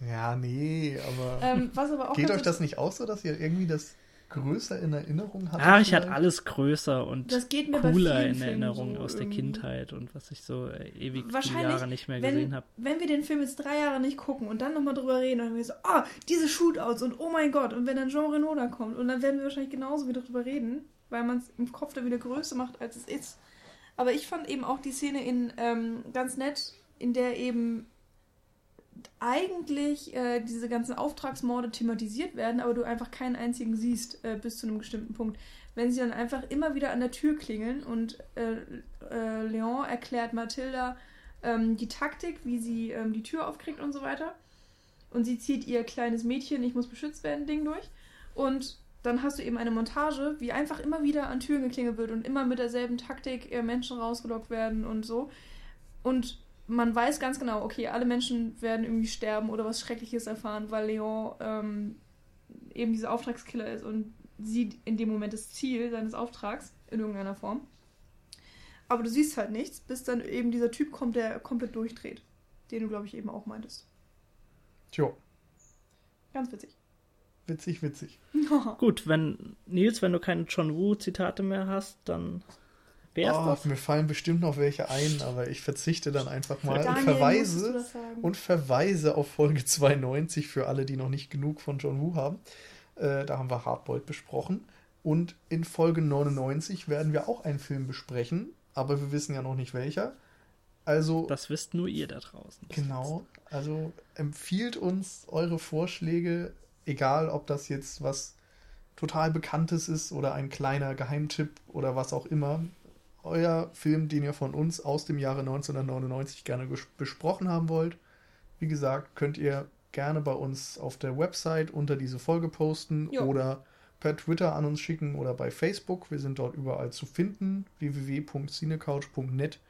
ist. Ja, nee, aber. Ähm, was aber auch Geht euch das nicht aus so, dass ihr irgendwie das größer in Erinnerung hattet? Ah, ich hatte vielleicht? alles größer und Das geht mir bei cooler in Erinnerung so aus der irgendwie. Kindheit und was ich so äh, ewig viele Jahre nicht mehr wenn, gesehen habe. wenn wir den Film jetzt drei Jahre nicht gucken und dann nochmal drüber reden, dann werden wir so, ah, diese Shootouts und oh mein Gott, und wenn dann Jean Reno da kommt und dann werden wir wahrscheinlich genauso wieder drüber reden, weil man es im Kopf dann wieder größer macht, als es ist. Aber ich fand eben auch die Szene in ähm, ganz nett, in der eben eigentlich äh, diese ganzen Auftragsmorde thematisiert werden, aber du einfach keinen einzigen siehst äh, bis zu einem bestimmten Punkt. Wenn sie dann einfach immer wieder an der Tür klingeln und äh, äh, Leon erklärt Mathilda ähm, die Taktik, wie sie ähm, die Tür aufkriegt und so weiter. Und sie zieht ihr kleines Mädchen, ich muss beschützt werden, Ding durch. Und dann hast du eben eine Montage, wie einfach immer wieder an Türen geklingelt wird und immer mit derselben Taktik äh, Menschen rausgelockt werden und so. Und man weiß ganz genau, okay, alle Menschen werden irgendwie sterben oder was Schreckliches erfahren, weil Leon ähm, eben dieser Auftragskiller ist und sieht in dem Moment das Ziel seines Auftrags in irgendeiner Form. Aber du siehst halt nichts, bis dann eben dieser Typ kommt, der komplett durchdreht. Den du, glaube ich, eben auch meintest. Tjo, Ganz witzig. witzig, witzig. Gut, wenn Nils, wenn du keine John Woo-Zitate mehr hast, dann wär's Oh, das. mir fallen bestimmt noch welche ein, aber ich verzichte dann einfach mal und Daniel, du verweise und verweise auf Folge 92 für alle, die noch nicht genug von John Woo haben. Äh, da haben wir Hardboiled besprochen. Und in Folge 99 werden wir auch einen Film besprechen, aber wir wissen ja noch nicht welcher. Also Das wisst nur ihr da draußen. Genau, also empfiehlt uns eure Vorschläge, egal ob das jetzt was total Bekanntes ist oder ein kleiner Geheimtipp oder was auch immer. Euer Film, den ihr von uns aus dem Jahre 1999 gerne besprochen haben wollt, wie gesagt, könnt ihr gerne bei uns auf der Website unter diese Folge posten Jo. oder per Twitter an uns schicken oder bei Facebook. Wir sind dort überall zu finden. www.cinecouch.net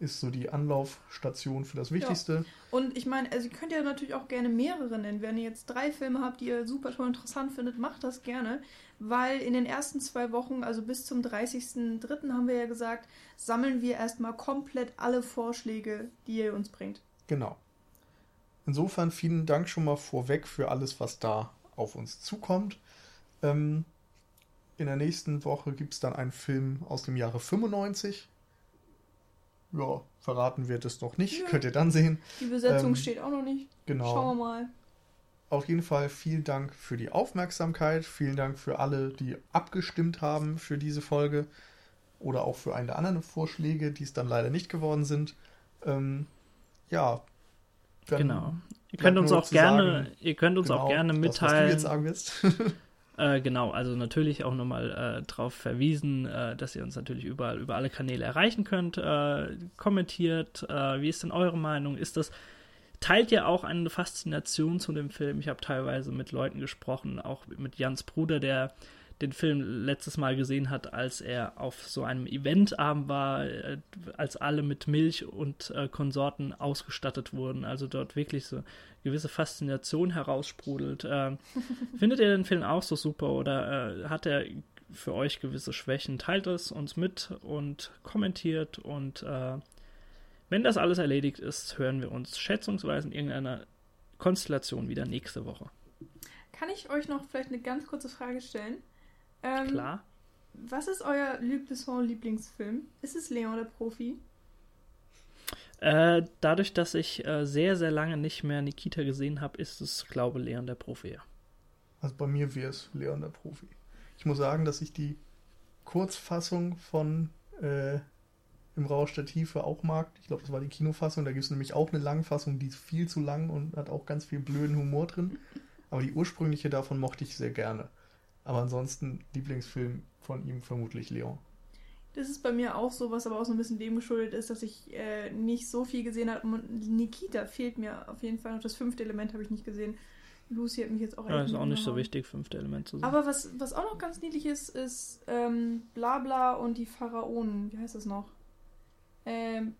ist so die Anlaufstation für das Wichtigste. Und ich meine, also ihr könnt ja natürlich auch gerne mehrere nennen. Wenn ihr jetzt drei Filme habt, die ihr super toll interessant findet, macht das gerne. Weil in den ersten zwei Wochen, also bis zum 30.03. haben wir ja gesagt, sammeln wir erstmal komplett alle Vorschläge, die ihr uns bringt. Genau. Insofern vielen Dank schon mal vorweg für alles, was da auf uns zukommt. Ähm, in der nächsten Woche gibt es dann einen Film aus dem Jahre 95. Ja, verraten wird es noch nicht. Nö. Könnt ihr dann sehen. Die Besetzung Ähm, steht auch noch nicht. Genau. Schauen wir mal. Auf jeden Fall vielen Dank für die Aufmerksamkeit. Vielen Dank für alle, die abgestimmt haben für diese Folge. Oder auch für eine der anderen Vorschläge, die es dann leider nicht geworden sind. Ähm, ja. Genau. Ihr könnt uns auch zu gerne, sagen, ihr könnt uns auch genau, gerne das, was du mitteilen. jetzt sagen wirst. Äh, genau, also natürlich auch nochmal äh, darauf verwiesen, äh, dass ihr uns natürlich überall über alle Kanäle erreichen könnt. Äh, kommentiert, äh, wie ist denn eure Meinung? Ist das teilt ihr auch eine Faszination zu dem Film? Ich habe teilweise mit Leuten gesprochen, auch mit Jans Bruder, der den Film letztes Mal gesehen hat, als er auf so einem Eventabend war, äh, als alle mit Milch und äh, Konsorten ausgestattet wurden. Also dort wirklich so gewisse Faszination heraussprudelt. Ähm, Findet ihr den Film auch so super oder äh, hat er für euch gewisse Schwächen? Teilt es uns mit und kommentiert und äh, wenn das alles erledigt ist, hören wir uns schätzungsweise in irgendeiner Konstellation wieder nächste Woche. Kann ich euch noch vielleicht eine ganz kurze Frage stellen? Ähm, Klar? Was ist euer Luc Besson Lieblingsfilm? Ist es Leon der Profi? Äh, dadurch, dass ich äh, sehr, sehr lange nicht mehr Nikita gesehen habe, ist es, glaube ich, Leon der Profi. Also bei mir wäre es Leon der Profi. Ich muss sagen, dass ich die Kurzfassung von äh, Im Rausch der Tiefe auch mag. Ich glaube, das war die Kinofassung. Da gibt es nämlich auch eine Langfassung, die ist viel zu lang und hat auch ganz viel blöden Humor drin. Aber die ursprüngliche davon mochte ich sehr gerne. Aber ansonsten Lieblingsfilm von ihm vermutlich Leon. Das ist bei mir auch so, was aber auch so ein bisschen dem geschuldet ist, dass ich äh, nicht so viel gesehen habe. Und Nikita fehlt mir auf jeden Fall noch. Das fünfte Element habe ich nicht gesehen. Lucy hat mich jetzt auch Ja, ist auch nicht so wichtig, fünfte Element zu sehen. Aber was, was auch noch ganz niedlich ist, ist ähm, Blabla und die Pharaonen. Wie heißt das noch? Ähm,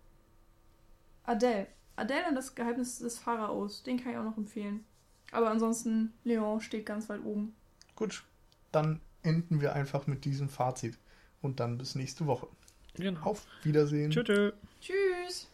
Adele. Adele und das Geheimnis des Pharaos. Den kann ich auch noch empfehlen. Aber ansonsten, Leon steht ganz weit oben. Gut, dann enden wir einfach mit diesem Fazit. Und dann bis nächste Woche. genau. Auf Wiedersehen. Tschüss. tschüss. Tschüss!